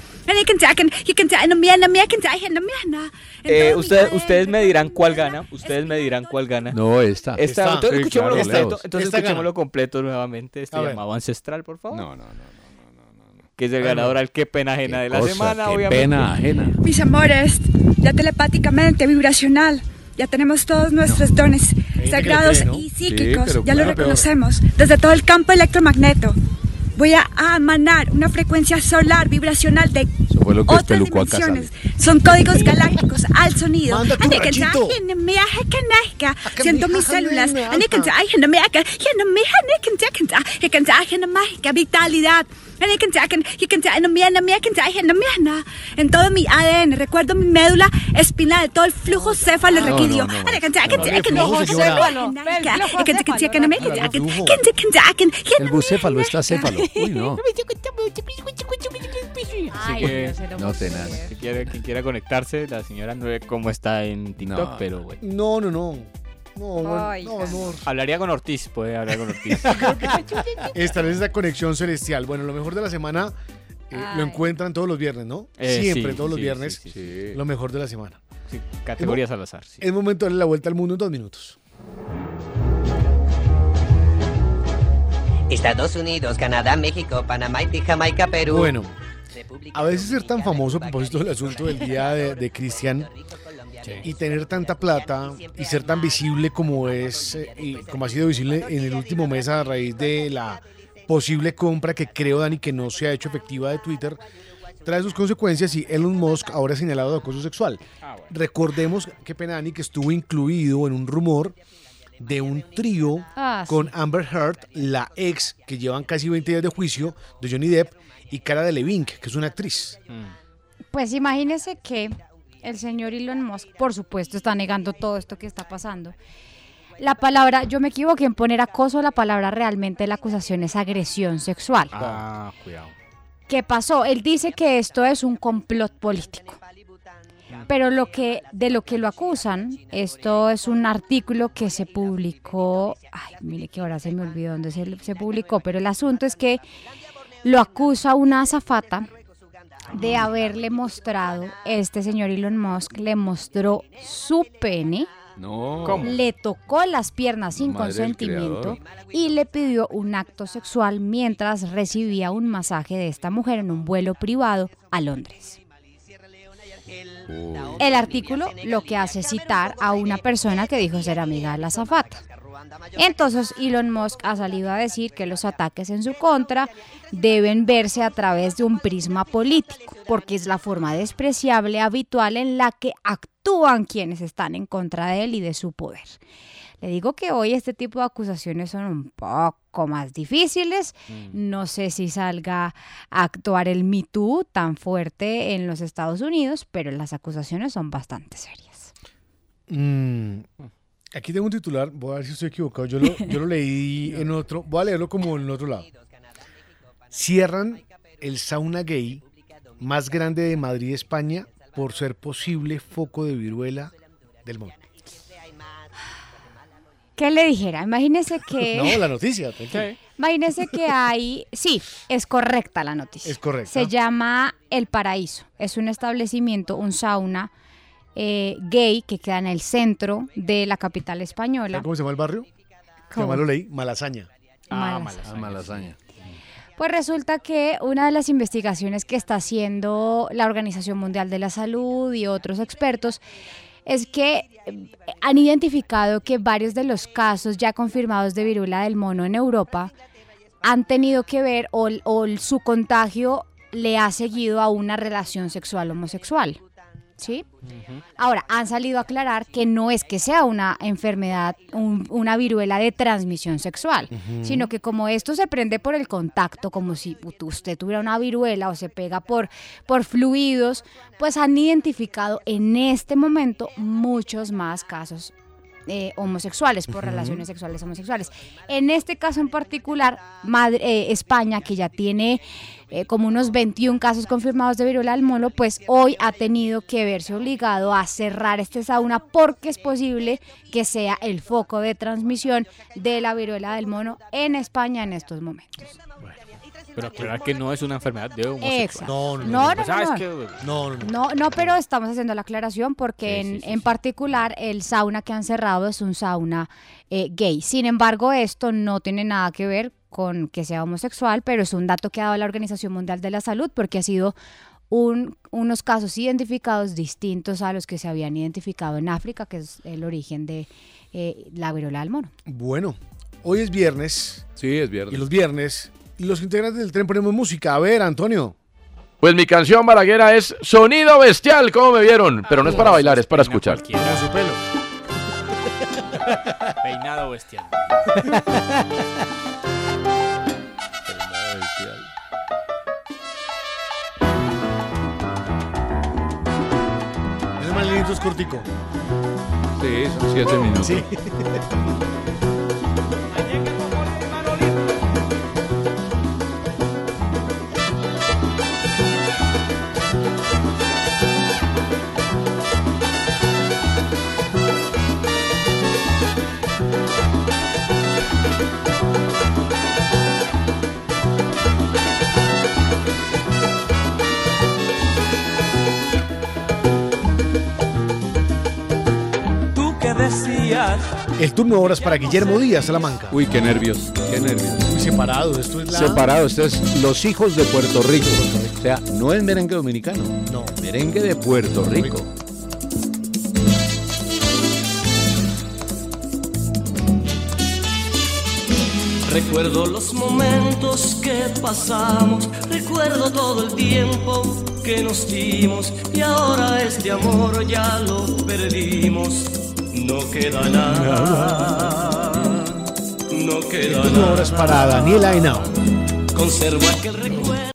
Eh, ustedes, ustedes me dirán cuál gana, ustedes me dirán cuál gana.
No, esta.
Esta-
Esta.
entonces
Sí,
escuchémoslo
claro,
completo, entonces
Esta
escuchémoslo completo nuevamente, este llamado ancestral, por favor.
No, no, no.
Que es el
no.
ganador al qué pena ajena de la
cosa,
semana,
qué
obviamente.
pena ajena.
Mis amores, ya telepáticamente, vibracional, ya tenemos todos nuestros dones
que
sagrados
cree, ¿no?
y
Sí,
psíquicos,
pero
ya lo
claro, peor.
reconocemos desde todo el campo electromagneto. Voy a emanar una frecuencia solar vibracional de
lo
otras dimensiones. Son códigos galácticos al sonido. Siento mis células. Vitalidad. En todo mi ADN, recuerdo mi médula espinal, todo el flujo céfalo
No,
requidio.
El bucéfalo está céfalo. Uy, no.
Así que,
No.
Si quiere, quien quiera conectarse, la señora no ve cómo está en TikTok, pero bueno.
No, no, no. No, bueno,
Ay,
no, no.
Hablaría con Ortiz, puede hablar con Ortiz.
Establece esa conexión celestial. Bueno, lo mejor de la semana eh, lo encuentran todos los viernes, ¿no?
Eh,
Siempre,
sí,
todos los
sí,
viernes.
sí, sí.
Lo mejor de la semana.
Sí, categorías al azar. sí.
Es momento de darle la vuelta al mundo en dos minutos.
Estados Unidos, Canadá, México, Panamá, Haití, Jamaica, Perú.
Bueno, a veces ser tan famoso a propósito del asunto del día de, de Cristian y tener tanta plata y ser tan visible como es eh, y como ha sido visible en el último mes a raíz de la posible compra que creo Dani que no se ha hecho efectiva de Twitter trae sus consecuencias y Elon Musk ahora es señalado de acoso sexual. Recordemos, qué pena Dani, que estuvo incluido en un rumor de un trío
Ah, sí.
con Amber Heard, la ex que llevan casi 20 días de juicio de Johnny Depp y Cara de Levink, que es una actriz.
Pues imagínese que el señor Elon Musk, por supuesto, está negando todo esto que está pasando. La palabra, yo me equivoqué en poner acoso, la palabra realmente la acusación es agresión sexual.
Ah, cuidado.
¿Qué pasó? Él dice que esto es un complot político. Pero lo que de lo que lo acusan, esto es un artículo que se publicó, ay, mire que ahora se me olvidó dónde se, se publicó, pero el asunto es que lo acusa una azafata de haberle mostrado, este señor Elon Musk le mostró su pene,
No.
le tocó las piernas sin
Madre
consentimiento y le pidió un acto sexual mientras recibía un masaje de esta mujer en un vuelo privado a Londres. El artículo lo que hace es citar a una persona que dijo ser amiga de la azafata. Entonces Elon Musk ha salido a decir que los ataques en su contra deben verse a través de un prisma político, porque es la forma despreciable habitual en la que actúan quienes están en contra de él y de su poder. Le digo que hoy este tipo de acusaciones son un poco más difíciles. No sé si salga a actuar el Me Too tan fuerte en los Estados Unidos, pero las acusaciones son bastante serias.
Mm, aquí tengo un titular, voy a ver si estoy equivocado. Yo lo, yo lo leí en otro, voy a leerlo como en otro lado. cierran el sauna gay más grande de Madrid, España, por ser posible foco de viruela del mundo.
¿Qué le dijera? Imagínese que...
No, la noticia. tranquilo.
Imagínese que hay, sí, es correcta la noticia.
Es correcta.
Se llama El Paraíso. Es un establecimiento, un sauna eh, gay que queda en el centro de la capital española.
¿Sabe ¿Cómo se llama el barrio? Que
¿Cómo?
mal lo leí, Malasaña.
Ah,
Ah, malasaña.
Pues resulta que una de las investigaciones que está haciendo la Organización Mundial de la Salud y otros expertos es que eh, han identificado que varios de los casos ya confirmados de viruela del mono en Europa han tenido que ver o, o su contagio le ha seguido a una relación sexual homosexual. ¿Sí? Ahora, han salido a aclarar que no es que sea una enfermedad, un- una viruela de transmisión sexual, sino que como esto se prende por el contacto, como si usted tuviera una viruela o se pega por, por fluidos, pues han identificado en este momento muchos más casos eh, homosexuales, por relaciones sexuales homosexuales. En este caso en particular, Madre- eh, España, que ya tiene eh, como unos 21 casos confirmados de viruela del mono, pues hoy ha tenido que verse obligado a cerrar este sauna porque es posible que sea el foco de transmisión de la viruela del mono en España en estos momentos.
Pero aclarar que no es una enfermedad de homosexual.
No, no, no,
¿Sabes
no.
No,
No, no, pero estamos haciendo la aclaración porque en, en particular el sauna que han cerrado es un sauna eh, gay. Sin embargo, esto no tiene nada que ver con que sea homosexual, pero es un dato que ha dado la Organización Mundial de la Salud porque ha sido un- unos casos identificados distintos a los que se habían identificado en África, que es el origen de eh, la viruela del mono.
Bueno, hoy es viernes.
Sí, es viernes.
Y los viernes, los integrantes del tren ponemos música. A ver, Antonio.
Pues mi canción balaguera es Sonido Bestial, ¿cómo me vieron? Pero no es para bailar, es para escuchar.
Como su pelo.
Peinado bestial.
Es más lindo, es cortico.
Sí, son siete minutos.
Sí. El turno ahora es para Guillermo Díaz, Salamanca.
Uy, qué nervios, qué nervios.
Muy separado, esto es la...
Separado, esto es Los Hijos de Puerto Rico. O sea, no es merengue dominicano.
No.
Merengue de Puerto Rico.
Recuerdo los momentos que pasamos, recuerdo todo el tiempo que nos dimos y ahora este amor ya lo perdimos. No queda nada, no queda nada.
para Daniela Henao.
Conservo aquel recuerdo.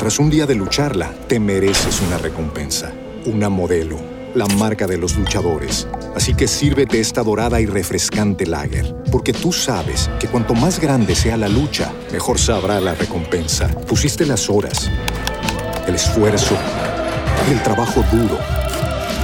Tras un día de lucharla, te mereces una recompensa, una modelo, la marca de los luchadores. Así que sírvete esta dorada y refrescante lager, porque tú sabes que cuanto más grande sea la lucha, mejor sabrá la recompensa. Pusiste las horas, el esfuerzo, el trabajo duro.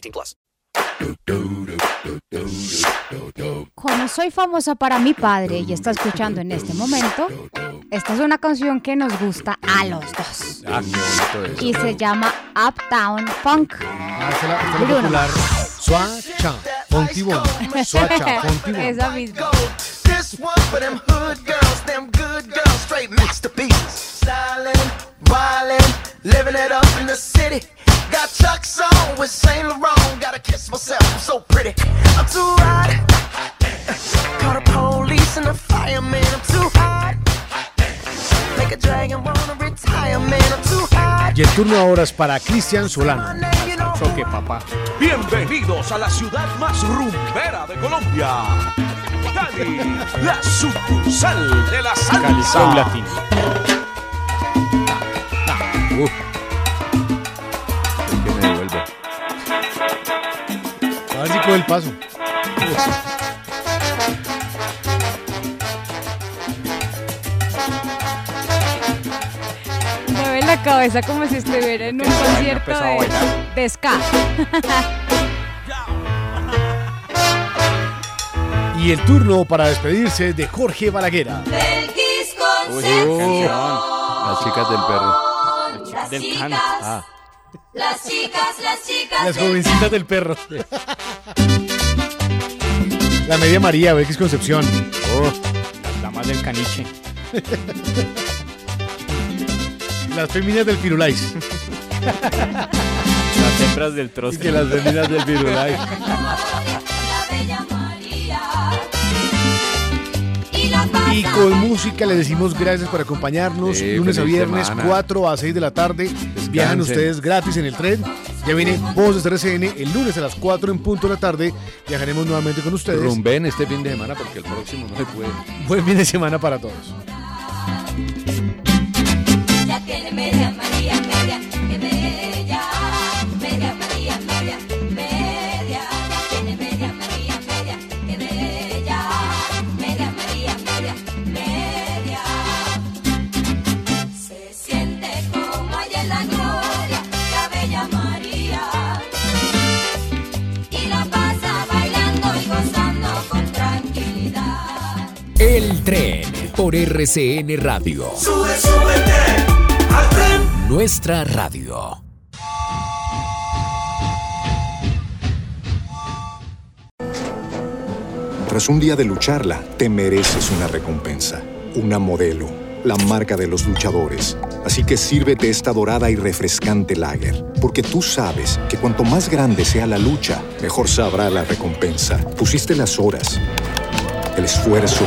18 plus.
Como soy famosa para mi padre y está escuchando en este momento, esta es una canción que nos gusta a los dos.
Ah, qué bonito
Y se llama Uptown Funk.
Ah, esta es la, esta es la
Bruno.
popular. Suacha, Fontibón. Suacha, Fontibón.
Esa misma.
This one for them hood girls, them good girls, straight mixed to pieces. Stylin', wildin', living it up in the city. So pretty.
Y el turno ahora es para Cristian Solano.
Papá.
Bienvenidos a la ciudad más rumbera de Colombia. Cali, la sucursal de la salsa.
A ver si coge el paso.
Mueve la cabeza como si estuviera en un concierto de, de ska.
Y el turno para despedirse de Jorge Balaguera.
Uy. Las chicas del perro.
Del can.
Ah,
Las chicas, las chicas.
Las jovencitas del perro. La media María, ve que es Concepción.
Las damas del caniche.
Las féminas del Firulais.
Las hembras del trozo.
y que las venidas del Virulay.
Y
con música le decimos gracias por acompañarnos
Sí,
lunes a viernes,
semana.
4 a 6 de la tarde. Viajan ustedes gratis en el tren. Ya viene Voz de RCN el lunes a las 4 en punto de la tarde. Viajaremos nuevamente con ustedes.
Rumben este fin de semana porque el próximo no se puede.
Buen fin de semana para todos.
Tren por RCN Radio.
Sube, súbete al tren.
Nuestra radio.
Tras un día de lucharla, te mereces una recompensa, una modelo, la marca de los luchadores. Así que sírvete esta dorada y refrescante lager, porque tú sabes que cuanto más grande sea la lucha, mejor sabrá la recompensa. Pusiste las horas, el esfuerzo,